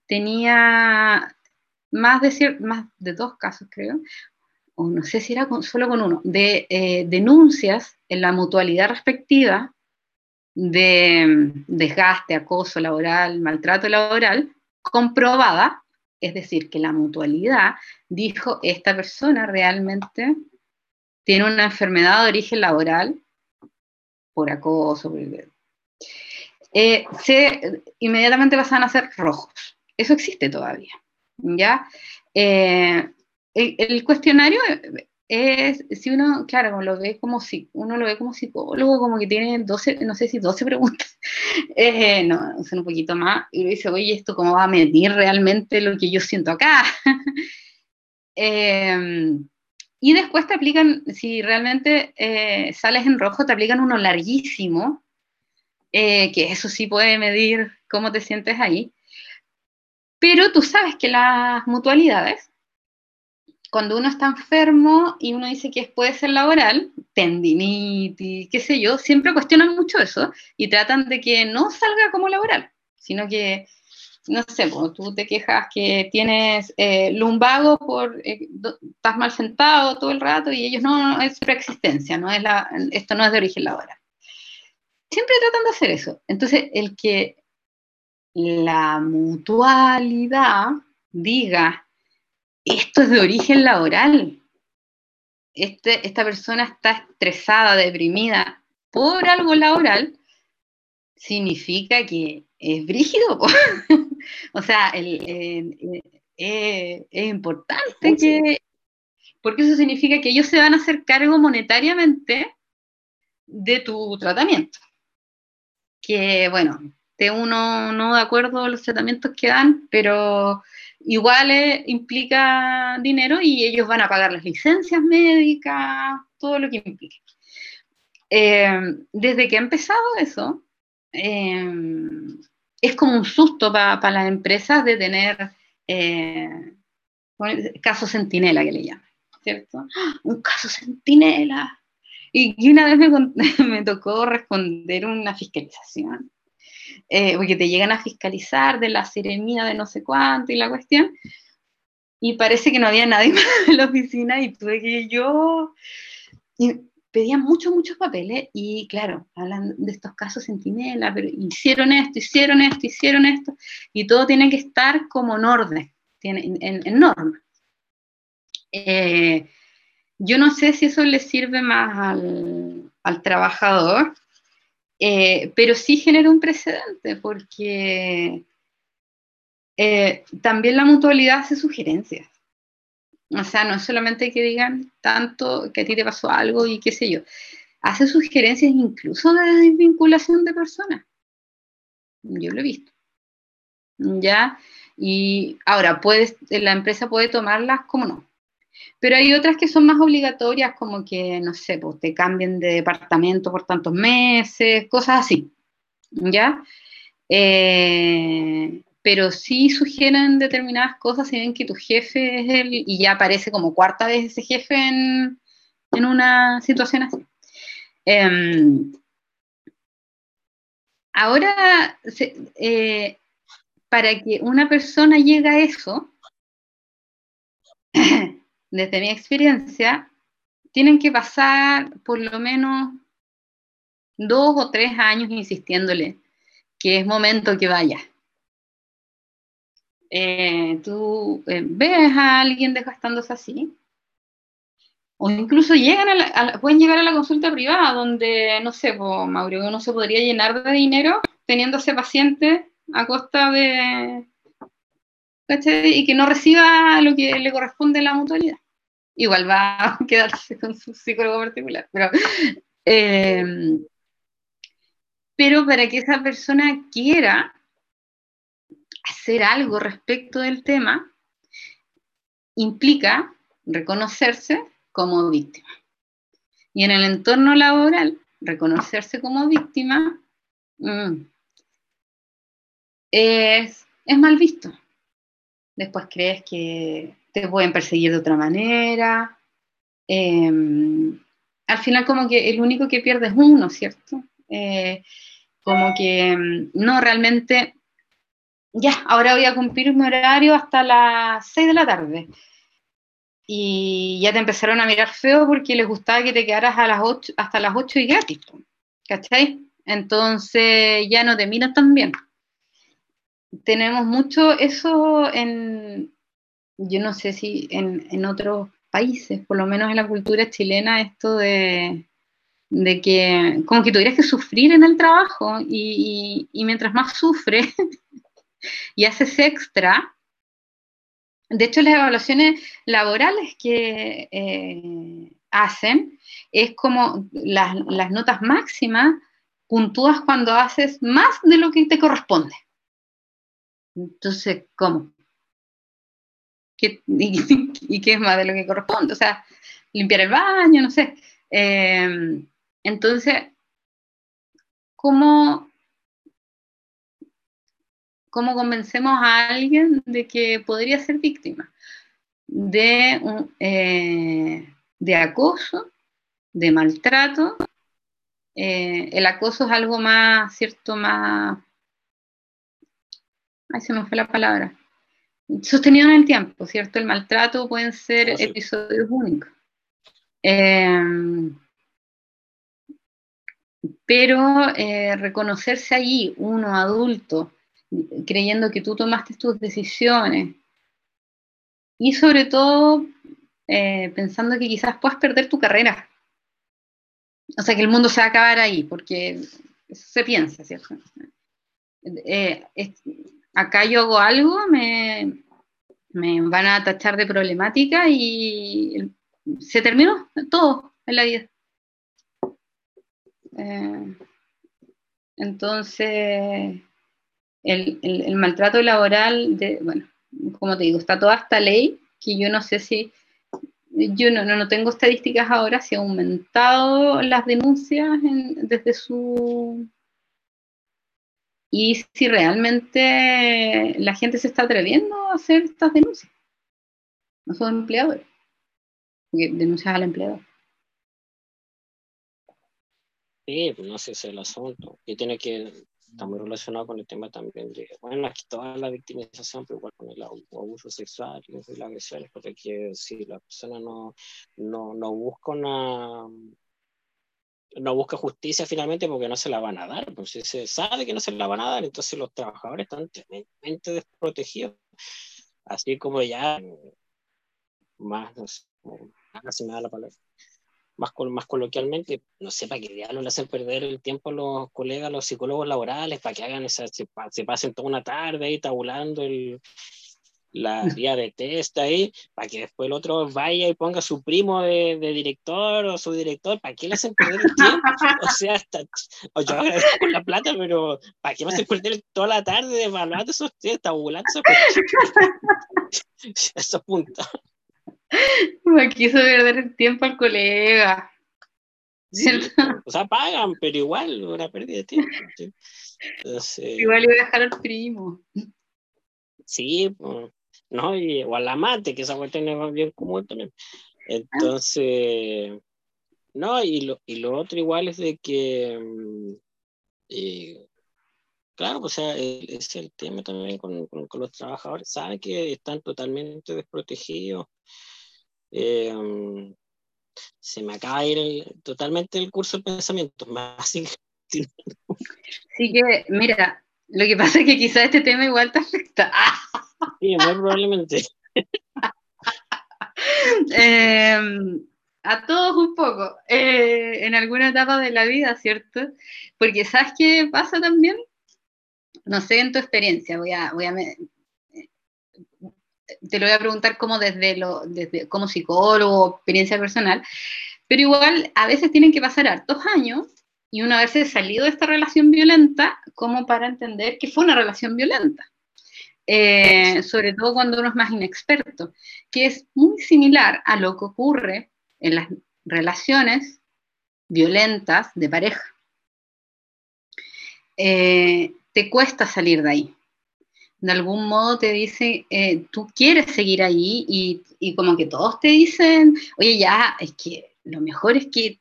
tenía más de, más de dos casos, creo, o no sé si era solo con uno, de eh, denuncias en la mutualidad respectiva de mm, desgaste, acoso laboral, maltrato laboral, comprobada, es decir, que la mutualidad dijo, esta persona realmente tiene una enfermedad de origen laboral por acoso, eh, se, inmediatamente pasan a ser rojos. Eso existe todavía. ¿Ya? Eh, el, cuestionario es, si uno, claro, lo ve como si, uno lo ve como psicólogo, como que tiene 12, no sé si 12 preguntas, <laughs> eh, no, son un poquito más, y dice, oye, ¿esto cómo va a medir realmente lo que yo siento acá? <laughs> Em, y después te aplican, si realmente eh, sales en rojo, te aplican uno larguísimo, que eso sí puede medir cómo te sientes ahí. Pero tú sabes que las mutualidades, cuando uno está enfermo y uno dice que puede ser laboral, tendinitis, qué sé yo, siempre cuestionan mucho eso y tratan de que no salga como laboral, sino que, no sé, tú te quejas que tienes eh, lumbago por, eh, estás mal sentado todo el rato y ellos no, no es preexistencia, no es esto no es de origen laboral. Siempre tratan de hacer eso. Entonces, el que la mutualidad diga, esto es de origen laboral, este, esta persona está estresada, deprimida por algo laboral, significa que es brígido. <laughs> o sea, es importante que, porque eso significa que ellos se van a hacer cargo monetariamente de tu tratamiento. Que bueno, uno no de acuerdo los tratamientos que dan, pero igual eh, implica dinero y ellos van a pagar las licencias médicas, todo lo que implique. Eh, desde que ha empezado eso, eh, es como un susto para las empresas de tener caso centinela que le llaman, ¿cierto? Un caso centinela. Y, una vez me, <laughs> me tocó responder una fiscalización eh, porque te llegan a fiscalizar de la seremía de no sé cuánto y la cuestión, y parece que no había nadie <laughs> más en la oficina y tuve que yo... Y pedían muchos, muchos papeles y claro, hablan de estos casos centinela, pero hicieron esto, hicieron esto, hicieron esto, y todo tiene que estar como en orden, en, en, norma. Eh, yo no sé si eso le sirve más al, al trabajador eh, pero sí genera un precedente porque eh, también la mutualidad hace sugerencias. O sea, no es solamente que digan tanto que a ti te pasó algo y qué sé yo. Hace sugerencias incluso de desvinculación de personas. Yo lo he visto. ¿Ya? Y ahora, puedes, la empresa puede tomarlas como no. Pero hay otras que son más obligatorias, como que, no sé, pues te cambien de departamento por tantos meses, cosas así, ¿ya? Eh, pero sí sugieren determinadas cosas si ven que tu jefe es él y ya aparece como cuarta vez ese jefe en, una situación así. Em, ahora, eh, para que una persona llegue a eso, <clears throat> desde mi experiencia, tienen que pasar por lo menos dos o tres años insistiéndole que es momento que vaya. Eh, tú eh, ves a alguien desgastándose así, o incluso llegan a pueden llegar a la consulta privada, donde, no sé, Mauricio, uno se podría llenar de dinero teniendo ese paciente a costa de, Y que no reciba lo que le corresponde a la mutualidad. Igual va a quedarse con su psicólogo particular, pero, eh, pero para que esa persona quiera hacer algo respecto del tema, implica reconocerse como víctima. Y en el entorno laboral, reconocerse como víctima mm, es, mal visto. Después crees que te pueden perseguir de otra manera. Em, al final como que el único que pierde es uno, ¿cierto? Eh, como que mm, no realmente, ya, ahora voy a cumplir mi horario hasta las 6 de la tarde y ya te empezaron a mirar feo porque les gustaba que te quedaras a las 8, hasta las 8 y gratis, ¿cachai? Entonces ya no te miras tan bien. Tenemos mucho eso en, yo no sé si en, otros países, por lo menos en la cultura chilena, esto de, que como que tuvieras que sufrir en el trabajo y, y mientras más sufres <laughs> y haces extra, de hecho, las evaluaciones laborales que eh, hacen es como las, notas máximas puntúas cuando haces más de lo que te corresponde. Entonces, ¿cómo? <laughs> y, qué es más de lo que corresponde? O sea, limpiar el baño, no sé. Eh, entonces, ¿cómo ¿Cómo convencemos a alguien de que podría ser víctima? De, eh, de acoso, de maltrato. Eh, el acoso es algo más, ¿cierto? Más... Ay, se me fue la palabra. Sostenido en el tiempo, ¿cierto? El maltrato pueden ser episodios únicos. Eh, pero reconocerse allí, uno adulto, creyendo que tú tomaste tus decisiones y sobre todo eh, pensando que quizás puedas perder tu carrera. O sea, que el mundo se va a acabar ahí, porque se piensa, ¿cierto? Eh, acá yo hago algo, me, van a tachar de problemática y se terminó todo en la vida. Eh, entonces, el, maltrato laboral, de, bueno, como te digo, está toda esta ley que yo no sé si, yo no, no, tengo estadísticas ahora, si ha aumentado las denuncias desde su... Y si realmente la gente se está atreviendo a hacer estas denuncias. No son empleadores, porque denuncias al empleador. Sí, pues no sé, es el asunto. Y tiene que está muy relacionado con el tema también de, bueno, aquí toda la victimización, pero igual con el abuso sexual y las agresiones, porque si la persona no, no, no busca una no busca justicia finalmente porque no se la van a dar, pues se sabe que no se la van a dar, entonces los trabajadores están tremendamente desprotegidos, así como ya más, no más, más coloquialmente, no sé, para que diablos le hacen perder el tiempo a los colegas, los psicólogos laborales, para que hagan esa, se, pasen toda una tarde ahí tabulando el, la <laughs> guía de test ahí, para que después el otro vaya y ponga a su primo de, de, director o su director, ¿para qué le hacen perder el tiempo? O sea, hasta, o yo agradezco <laughs> con la plata, pero ¿para qué me hacen perder toda la tarde evaluando esos tabulando esos, <laughs> esos puntos? Me quiso perder el tiempo al colega. o sea, pagan, pero igual, una pérdida de tiempo. igual iba a dejar al primo. Sí, no, y, o al amante, que esa cuestión es bien común también. Entonces, no, y lo, y lo otro igual es de que, mm, eh, claro, o sea, es el tema también con, con, con, los trabajadores, saben que están totalmente desprotegidos eh, se me acaba de ir totalmente el curso de pensamiento. <laughs> Más sí que, mira, lo que pasa es que quizás este tema igual te afecta. Sí, muy probablemente. <laughs> Em, a todos un poco, eh, en alguna etapa de la vida, ¿cierto? Porque ¿sabes qué pasa también? No sé en tu experiencia, voy a, voy a te lo voy a preguntar como desde, lo, desde como psicólogo, experiencia personal, pero igual a veces tienen que pasar hartos años y una vez salido de esta relación violenta como para entender que fue una relación violenta. Eh, sobre todo cuando uno es más inexperto, que es muy similar a lo que ocurre en las relaciones violentas de pareja. Eh, te cuesta salir de ahí. De algún modo te dice, eh, tú quieres seguir ahí y, y, como que todos te dicen, oye, ya, es que lo mejor es que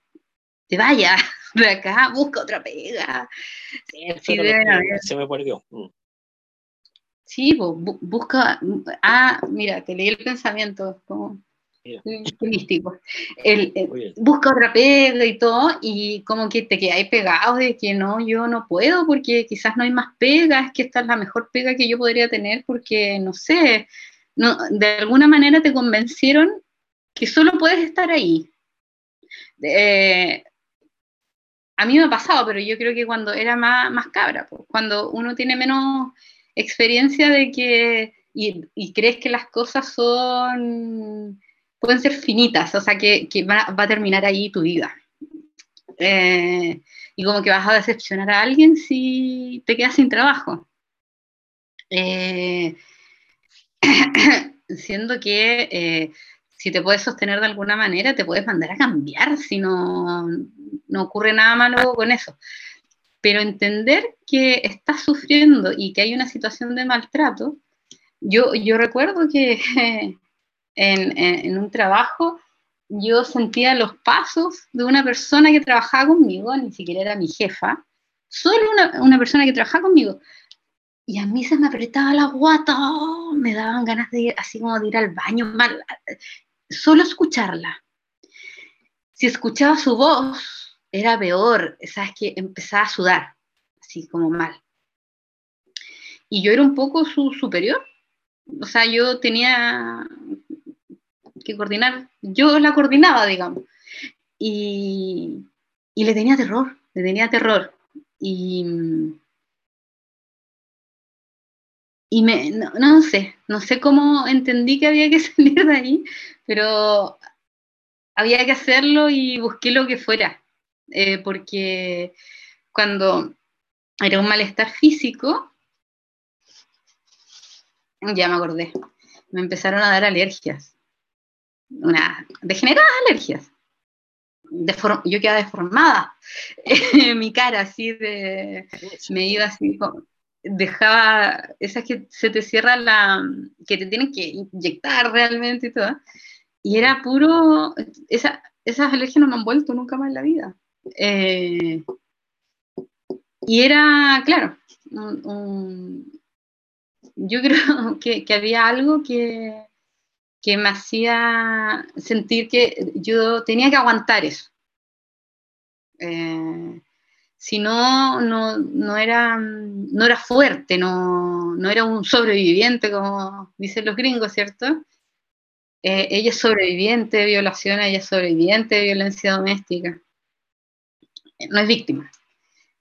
te vayas <laughs> de acá, busca otra pega. se me perdió. Mm. Sí, busca, ah, mira, te leí el pensamiento, como místico. El, busca otra pega y todo, y como que te quedáis pegado de que no, yo no puedo porque quizás no hay más pegas, que esta es la mejor pega que yo podría tener porque, no sé, no, de alguna manera te convencieron que solo puedes estar ahí. Eh, a mí me ha pasado, pero yo creo que cuando era más, más cabra, pues, cuando uno tiene menos experiencia de que, y, crees que las cosas son, pueden ser finitas, o sea, que, va, a terminar ahí tu vida. Eh, y como que vas a decepcionar a alguien si te quedas sin trabajo. Eh, <coughs> siendo que eh, si te puedes sostener de alguna manera, te puedes mandar a cambiar si no, no ocurre nada malo con eso pero entender que estás sufriendo y que hay una situación de maltrato, yo, yo recuerdo que <laughs> en, en, un trabajo yo sentía los pasos de una persona que trabajaba conmigo, ni siquiera era mi jefa, solo una, una persona que trabajaba conmigo. Y a mí se me apretaba la guata, me daban ganas de ir, así como de ir al baño, mal, solo escucharla. Si escuchaba su voz, era peor, ¿sabes? Que empezaba a sudar, así como mal. Y yo era un poco su superior, o sea, yo tenía que coordinar, yo la coordinaba, digamos, y, y le tenía terror, le tenía terror. Y, y me, no, no, sé, no sé cómo entendí que había que <laughs> salir de ahí, pero había que hacerlo y busqué lo que fuera. Eh, porque cuando era un malestar físico, ya me acordé, me empezaron a dar alergias, una degeneradas alergias. yo quedaba deformada, <laughs> mi cara así de, me iba así, dejaba, esas que se te cierra la, que te tienen que inyectar realmente y todo, y era puro, esa, esas alergias no me han vuelto nunca más en la vida. Eh, y era, claro, yo <laughs> creo que, había algo que, que, me hacía sentir que yo tenía que aguantar eso. Eh, si no, no, era, no era fuerte, no, no era un sobreviviente, como dicen los gringos, ¿cierto? Eh, ella es sobreviviente de violación, ella es sobreviviente de violencia doméstica no es víctima.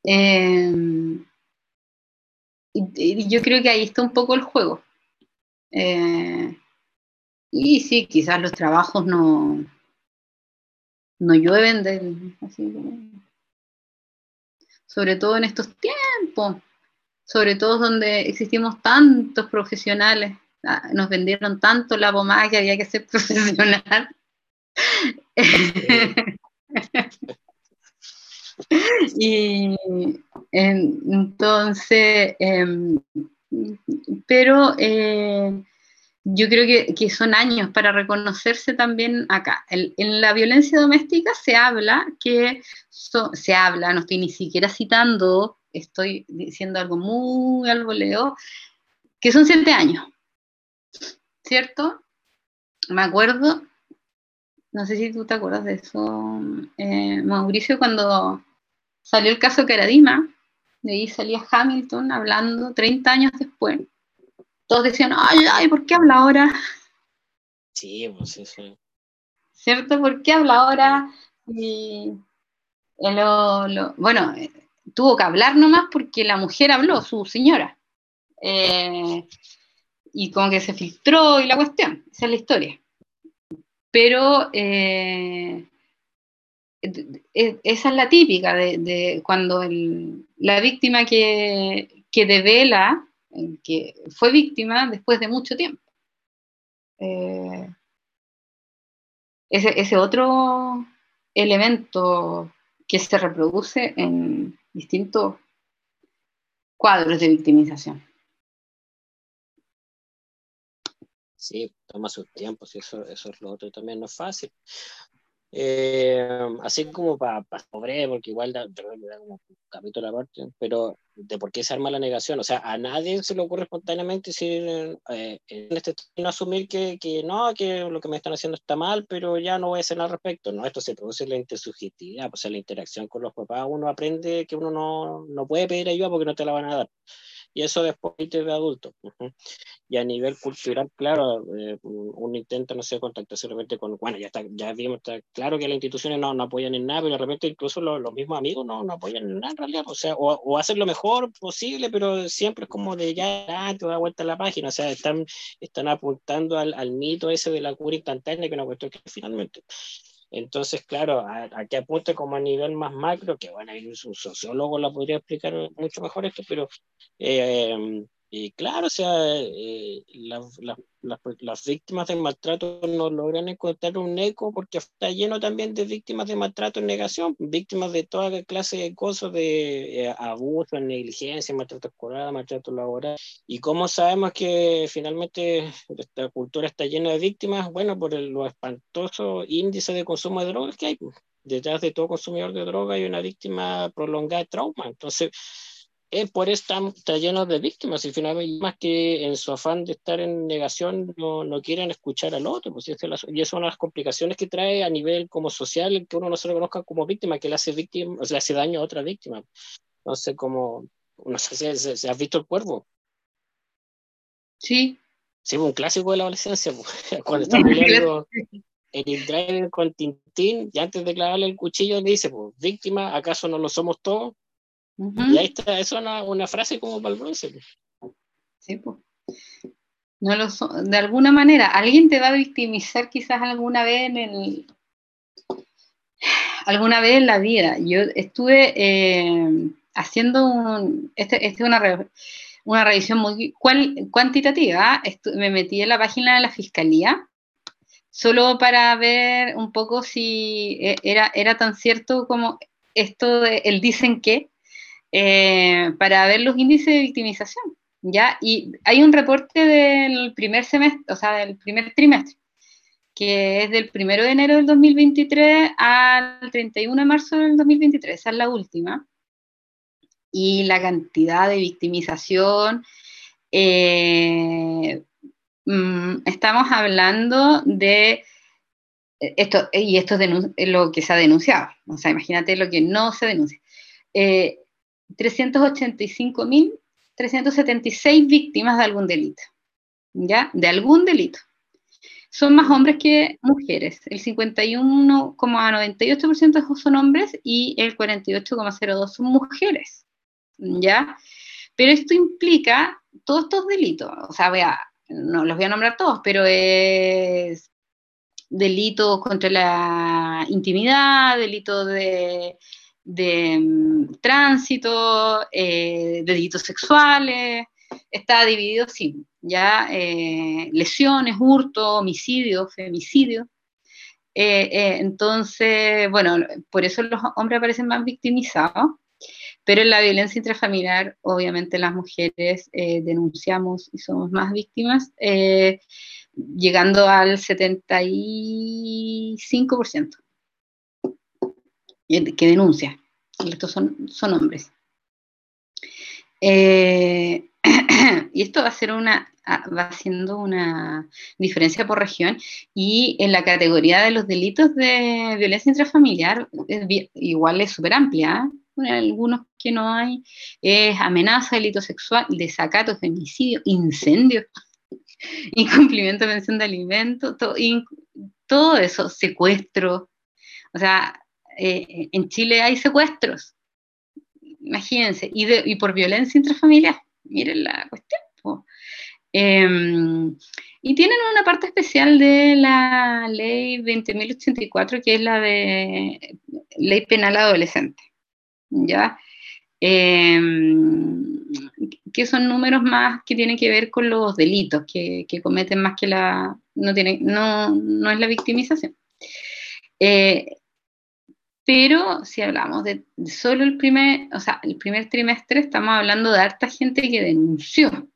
Eh, y, yo creo que ahí está un poco el juego. Eh, y sí, quizás los trabajos no, no llueven del, sobre todo en estos tiempos, sobre todo donde existimos tantos profesionales, ah, nos vendieron tanto la pomada que había que ser <laughs> profesional. <laughs> <laughs> y entonces, em, pero eh, yo creo que, son años para reconocerse también acá. en la violencia doméstica se habla que, se habla, no estoy ni siquiera citando, estoy diciendo algo muy algo leo, que son siete años, ¿cierto? Me acuerdo, no sé si tú te acuerdas de eso, eh, Mauricio, cuando salió el caso Caradima, de ahí salía Hamilton hablando 30 años después. Todos decían, ay, ay, ¿por qué habla ahora? Sí, pues eso. ¿Cierto? ¿Por qué habla ahora? Y, bueno, eh, tuvo que hablar nomás porque la mujer habló, su señora. Eh, y como que se filtró y la cuestión, esa es la historia. Pero eh, esa es la típica de, cuando la víctima que, que devela que fue víctima después de mucho tiempo. Eh, ese, ese, otro elemento que se reproduce en distintos cuadros de victimización. Sí, toma sus tiempos y eso, eso es lo otro también no es fácil. Eh, así como para sobre, porque igual da, da como un capítulo aparte, pero de por qué se arma la negación. O sea, a nadie se le ocurre espontáneamente decir, eh, en este no asumir que, que, no, que lo que me están haciendo está mal, pero ya no voy a hacer nada al respecto. No, esto se produce la intersubjetividad, o sea, la interacción con los papás. Uno aprende que uno no, no puede pedir ayuda porque no te la van a dar y eso después de adulto. Y a nivel cultural, claro, eh, uno intenta, no sé, contactarse de repente con, bueno, ya está, ya vimos, está claro que las instituciones no, apoyan en nada, pero de repente incluso los, los mismos amigos no, no, apoyan en nada en realidad, o sea, o, hacen lo mejor posible, pero siempre es como de ya, te da vuelta a la página, o sea, están, están apuntando al, al mito ese de la cura instantánea, que es una cuestión que finalmente entonces, claro, a, que apunte como a nivel más macro, que bueno, un sociólogo la podría explicar mucho mejor esto, pero eh, y claro, o sea, eh, las víctimas de maltrato no logran encontrar un eco porque está lleno también de víctimas de maltrato en negación, víctimas de toda clase de cosas, de eh, abuso, negligencia, maltrato escolar, maltrato laboral. ¿Y cómo sabemos que finalmente esta cultura está llena de víctimas? Bueno, por el, lo espantoso índice de consumo de drogas que hay. Detrás de todo consumidor de droga hay una víctima prolongada de trauma. Entonces, es por eso está, lleno de víctimas y finalmente más que en su afán de estar en negación no, no quieren escuchar al otro pues, y, es y es una de las complicaciones que trae a nivel como social que uno no se reconozca como víctima que le hace víctima o sea, le hace daño a otra víctima. No sé cómo no sé si, si has visto el cuervo. Sí. Sí un clásico de la adolescencia <laughs> cuando está peleando el driver con Tintín y antes de clavarle el cuchillo le dice pues víctima acaso no lo somos todos y ahí está, eso es una, una, frase como para el bronce. Sí, pues. No lo de alguna manera, alguien te va a victimizar quizás alguna vez en el alguna vez en la vida. Yo estuve eh, haciendo un, este, este, es una, una revisión muy cuantitativa. me metí en la página de la fiscalía solo para ver un poco si e, era, era tan cierto como esto de el dicen que, eh, para ver los índices de victimización, ¿ya? Y hay un reporte del primer semestre, o sea, del primer trimestre, que es del 1 de enero del 2023 al 31 de marzo del 2023, esa es la última. Y la cantidad de victimización, eh, mm, estamos hablando de esto, y esto es lo que se ha denunciado, o sea, imagínate lo que no se denuncia. Eh, 385.376 víctimas de algún delito, ¿ya? De algún delito. Son más hombres que mujeres. El 51,98% son hombres y el 48,02% son mujeres, ¿ya? Pero esto implica todos estos delitos, o sea, vea, no los voy a nombrar todos, pero es delitos contra la intimidad, delitos de de mm, tránsito, eh, delitos sexuales, está dividido, sí, ya eh, lesiones, hurto, homicidio, femicidio. Eh, entonces, bueno, por eso los hombres aparecen más victimizados, pero en la violencia intrafamiliar, obviamente las mujeres denunciamos y somos más víctimas, llegando al 75% que denuncia. Estos son, son hombres. Eh, <clears throat> y esto va a ser una va haciendo una diferencia por región y en la categoría de los delitos de violencia intrafamiliar igual es súper amplia, ¿eh? algunos que no hay, es amenaza, delito sexual, desacato, femicidio, incendio, <laughs> incumplimiento de pensión de alimento, todo, todo eso, secuestro, o sea, eh, en Chile hay secuestros, imagínense, y, por violencia intrafamiliar, miren la cuestión. Em, y tienen una parte especial de la ley 20.084, que es la de ley penal adolescente. ¿Ya? Em, que son números más que tienen que ver con los delitos, que, cometen más que la... no, es la victimización. Eh, pero si hablamos de, solo el primer, o sea, el primer trimestre, estamos hablando de harta gente que denunció.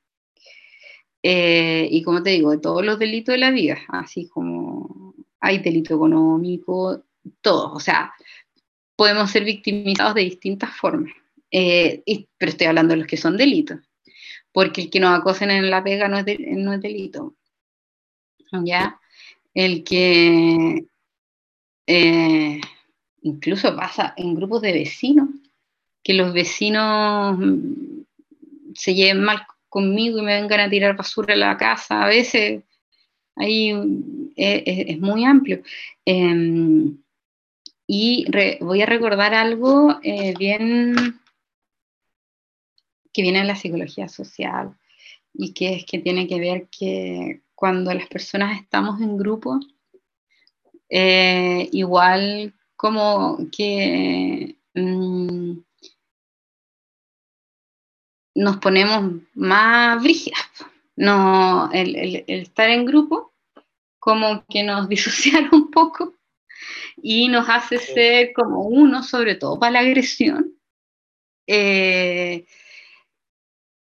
Eh, y como te digo, de todos los delitos de la vida, así como hay delito económico, todos, o sea, podemos ser victimizados de distintas formas. Eh, pero estoy hablando de los que son delitos, porque el que nos acosen en la pega no es, no es delito. ¿Ya? El que eh, incluso pasa en grupos de vecinos, que los vecinos mm, se lleven mal conmigo y me vengan a tirar basura a la casa, a veces ahí mm, es, muy amplio. Em, y voy a recordar algo eh, bien que viene en la psicología social y que es que tiene que ver que cuando las personas estamos en grupo, eh, igual como que mm, nos ponemos más brígidas. No, el, estar en grupo como que nos <laughs> disociara un poco y nos hace ser como uno, sobre todo para la agresión, eh,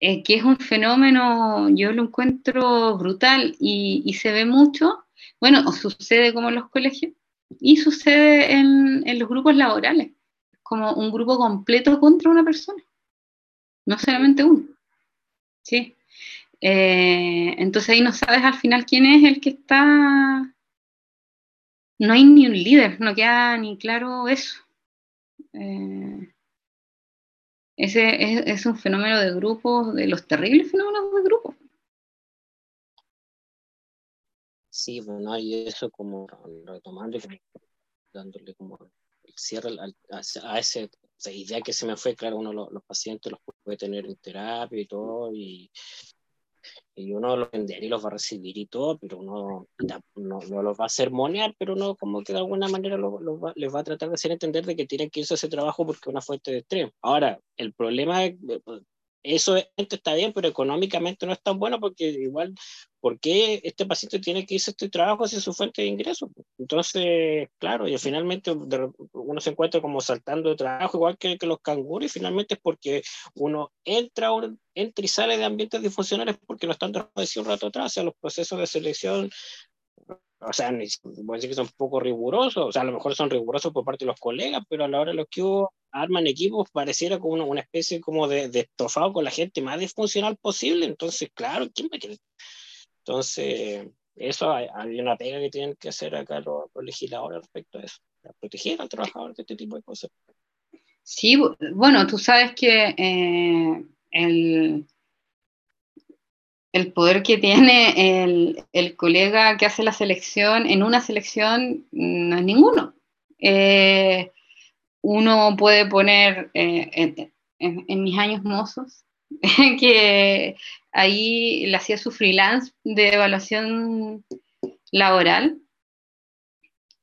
eh, que es un fenómeno, yo lo encuentro brutal y, se ve mucho, bueno, sucede como en los colegios y sucede en, en, los grupos laborales, como un grupo completo contra una persona, no solamente uno. Sí. Eh, entonces ahí no sabes al final quién es el que está... No hay ni un líder, no queda ni claro eso. Eh, ese es, un fenómeno de grupos, de los terribles fenómenos de grupos. Sí, bueno, y eso como retomando y dándole como el cierre a, a ese, esa idea que se me fue, claro, uno los, los pacientes los puede tener en terapia y todo, y, y uno los vender y los va a recibir y todo, pero uno no, no los va a sermonear, pero uno como que de alguna manera les va a tratar de hacer entender de que tienen que irse a ese trabajo porque es una fuente de estrés. Ahora, el problema es, eso está bien, pero económicamente no es tan bueno porque igual, ¿por qué este paciente tiene que irse a este trabajo si es su fuente de ingreso? Entonces, claro, y finalmente uno se encuentra como saltando de trabajo, igual que, que los canguros, y finalmente es porque uno entra, entra y sale de ambientes disfuncionales porque lo están trabajando un rato atrás, o sea, los procesos de selección o sea, voy a decir que son poco rigurosos, o sea, a lo mejor son rigurosos por parte de los colegas, pero a la hora de los que hubo, arman equipos pareciera como una, especie como de, de, estofado con la gente más disfuncional posible, entonces, claro, ¿quién va a querer? Entonces, eso hay, una pega que tienen que hacer acá los, legisladores respecto a eso, para proteger al trabajador de este tipo de cosas. Sí, bueno, tú sabes que eh, el el poder que tiene el, colega que hace la selección, en una selección no es ninguno. Eh, uno puede poner eh, en, mis años mozos, <laughs> que ahí le hacía su freelance de evaluación laboral.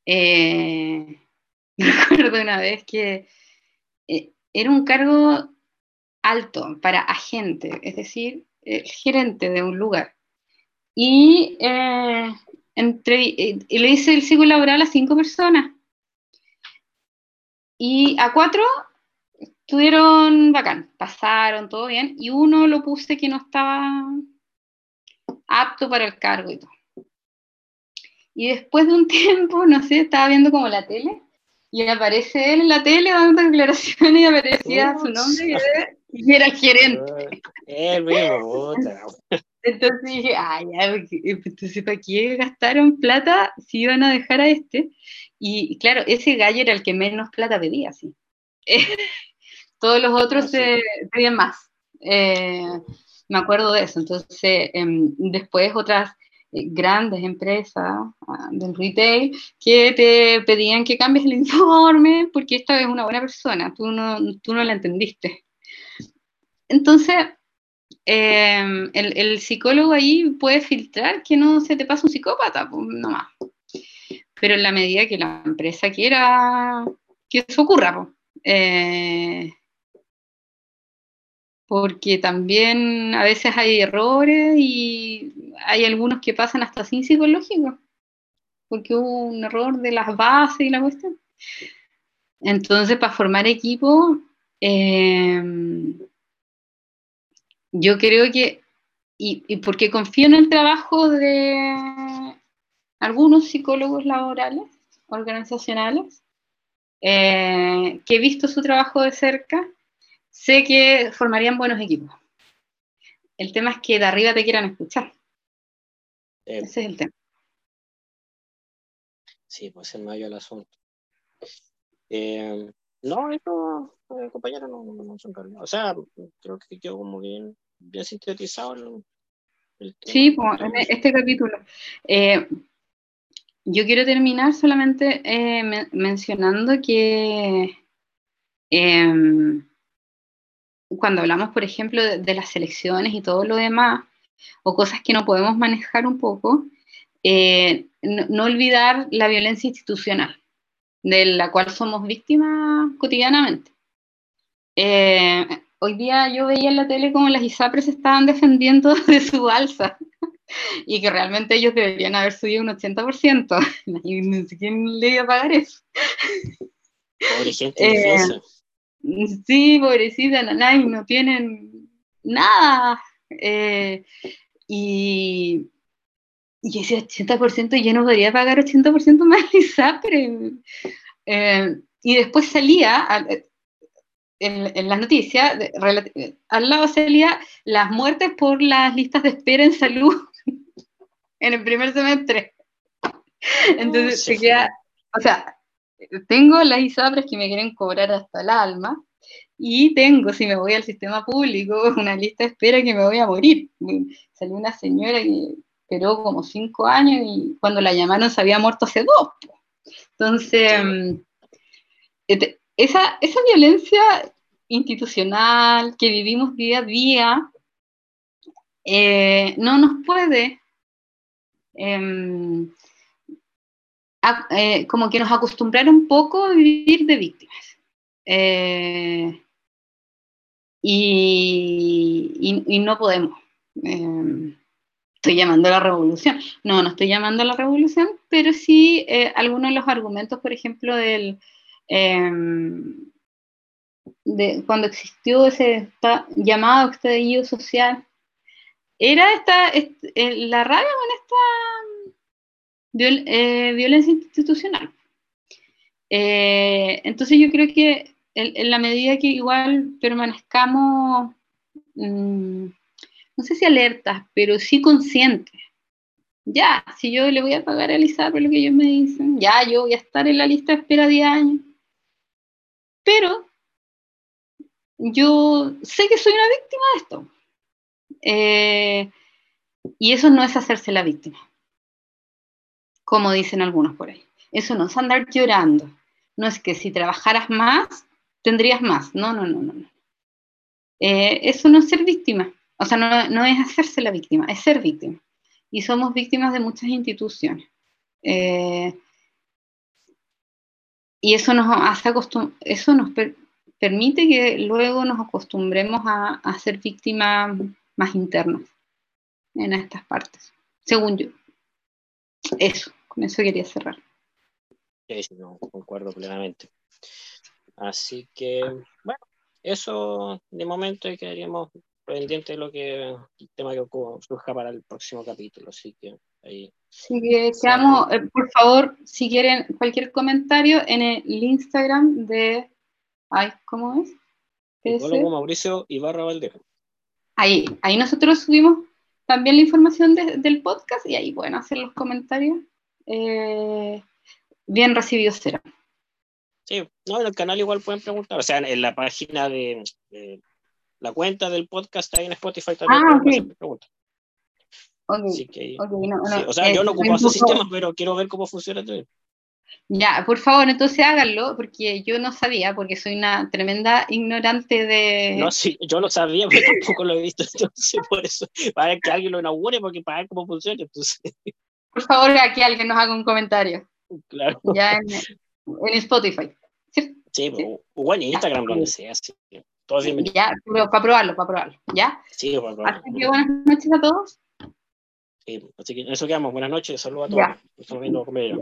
Eh, <laughs> recuerdo una vez que era un cargo alto para agente, es decir, el gerente de un lugar. Y, eh, entre, eh, le hice el ciclo laboral a cinco personas. Y a cuatro estuvieron bacán, pasaron todo bien. Y uno lo puse que no estaba apto para el cargo y todo. Y después de un <laughs> tiempo, no sé, estaba viendo como la tele y aparece él en la tele dando declaraciones y aparecía su nombre y era el gerente. El mismo, Entonces dije, ay, entonces ¿para qué gastaron plata si iban a dejar a este? Y claro, ese gallo era el que menos plata pedía, sí. Todos los otros ah, se pedían más. Eh, me acuerdo de eso. Entonces, em, después otras eh, grandes empresas ah, del retail que te pedían que cambies el informe porque esta es una buena persona, tú no, tú no la entendiste. Entonces, em, el, psicólogo ahí puede filtrar que no se te pasa un psicópata, pues, no más. Pero en la medida que la empresa quiera que eso ocurra, pues. eh, porque también a veces hay errores y hay algunos que pasan hasta sin psicológico, porque hubo un error de las bases y la cuestión. Entonces, para formar equipo, em, yo creo que, y, porque confío en el trabajo de algunos psicólogos laborales, organizacionales, eh, que he visto su trabajo de cerca, sé que formarían buenos equipos. El tema es que de arriba te quieran escuchar. Ese es el tema. Sí, pues el mayor el asunto. Eh, no, eso, eh, compañero, no, no, no son problemas. O sea, creo que quedó como bien, bien sintetizado el, Sí, pues, este capítulo. Eh, yo quiero terminar solamente mencionando que em, cuando hablamos, por ejemplo, de, las selecciones y todo lo demás, o cosas que no podemos manejar un poco, no, olvidar la violencia institucional de la cual somos víctimas cotidianamente. Eh, hoy día yo veía en la tele como las ISAPRES estaban defendiendo <laughs> de su alza y que realmente ellos deberían haber subido un 80%. Y quién le iba a pagar eso. Pobre gente eh, Sí, pobrecita, y no tienen nada. Eh, y, y ese 80% yo no podría pagar 80% más ISAPRE. Eh, y después salía en, las noticias, al lado salía las muertes por las listas de espera en salud <laughs> en el primer semestre. Entonces se queda, o sea, tengo las ISAPRES que me quieren cobrar hasta el alma y tengo, si me voy al sistema público, <laughs> una lista de espera que me voy a morir. Salió una señora que esperó como cinco años y cuando la llamaron se había muerto hace dos. Entonces, mm, esa, esa violencia institucional que vivimos día a día eh, no nos puede eh, como que nos acostumbrar un poco a vivir de víctimas. Eh, y, y, no podemos. Em, estoy llamando a la revolución. No, no estoy llamando a la revolución, pero sí eh, algunos de los argumentos, por ejemplo, del, em, de cuando existió ese llamado estallido social, era esta, la rabia con esta eh, violencia institucional. Eh, entonces yo creo que en, la medida que igual permanezcamos mm, no sé si alertas, pero sí conscientes. Ya, si yo le voy a pagar a Elisa por lo que ellos me dicen, ya yo voy a estar en la lista de espera 10 años. Pero yo sé que soy una víctima de esto. Eh, y eso no es hacerse la víctima, como dicen algunos por ahí. Eso no es andar llorando. No es que si trabajaras más, tendrías más. No, no, no, no. Eh, eso no es ser víctima. O sea, no, es hacerse la víctima, es ser víctima. Y somos víctimas de muchas instituciones. Eh, y eso nos hace eso nos permite que luego nos acostumbremos a, ser víctimas más internas en estas partes, según yo. Eso, con eso quería cerrar. Sí, no, concuerdo plenamente. Así que, bueno, eso de momento quedaríamos pendiente de lo que el tema que surja para el próximo capítulo, así que ahí. Sí, que quedamos, eh, por favor, si quieren cualquier comentario en el Instagram de, ay, ¿cómo es? Psicólogo Mauricio Ibarra Valdejo. Ahí, ahí nosotros subimos también la información del podcast y ahí pueden hacer los comentarios. Eh, bien recibidos serán. Sí, no, en el canal igual pueden preguntar, o sea, en la página de la cuenta del podcast ahí en Spotify también. Ah, ok. Okay. que, o sea, yo no ocupo ese sistema, pero quiero ver cómo funciona también. Ya, por favor, entonces háganlo, porque yo no sabía, porque soy una tremenda ignorante de... No, sí, yo lo sabía, pero <laughs> tampoco lo he visto, entonces por eso, para que alguien lo inaugure, porque para ver cómo funciona, entonces... Por favor, aquí alguien nos haga un comentario. Claro. Ya en, en Spotify. ¿sí? Sí, o en Instagram, donde sea, sí. Todo Ya, pero para probarlo, para probarlo, ¿ya? Sí, para probarlo. Así que buenas noches a todos. Sí, así que eso quedamos. Buenas noches, saludos a todos. Ya. Estamos viendo comer.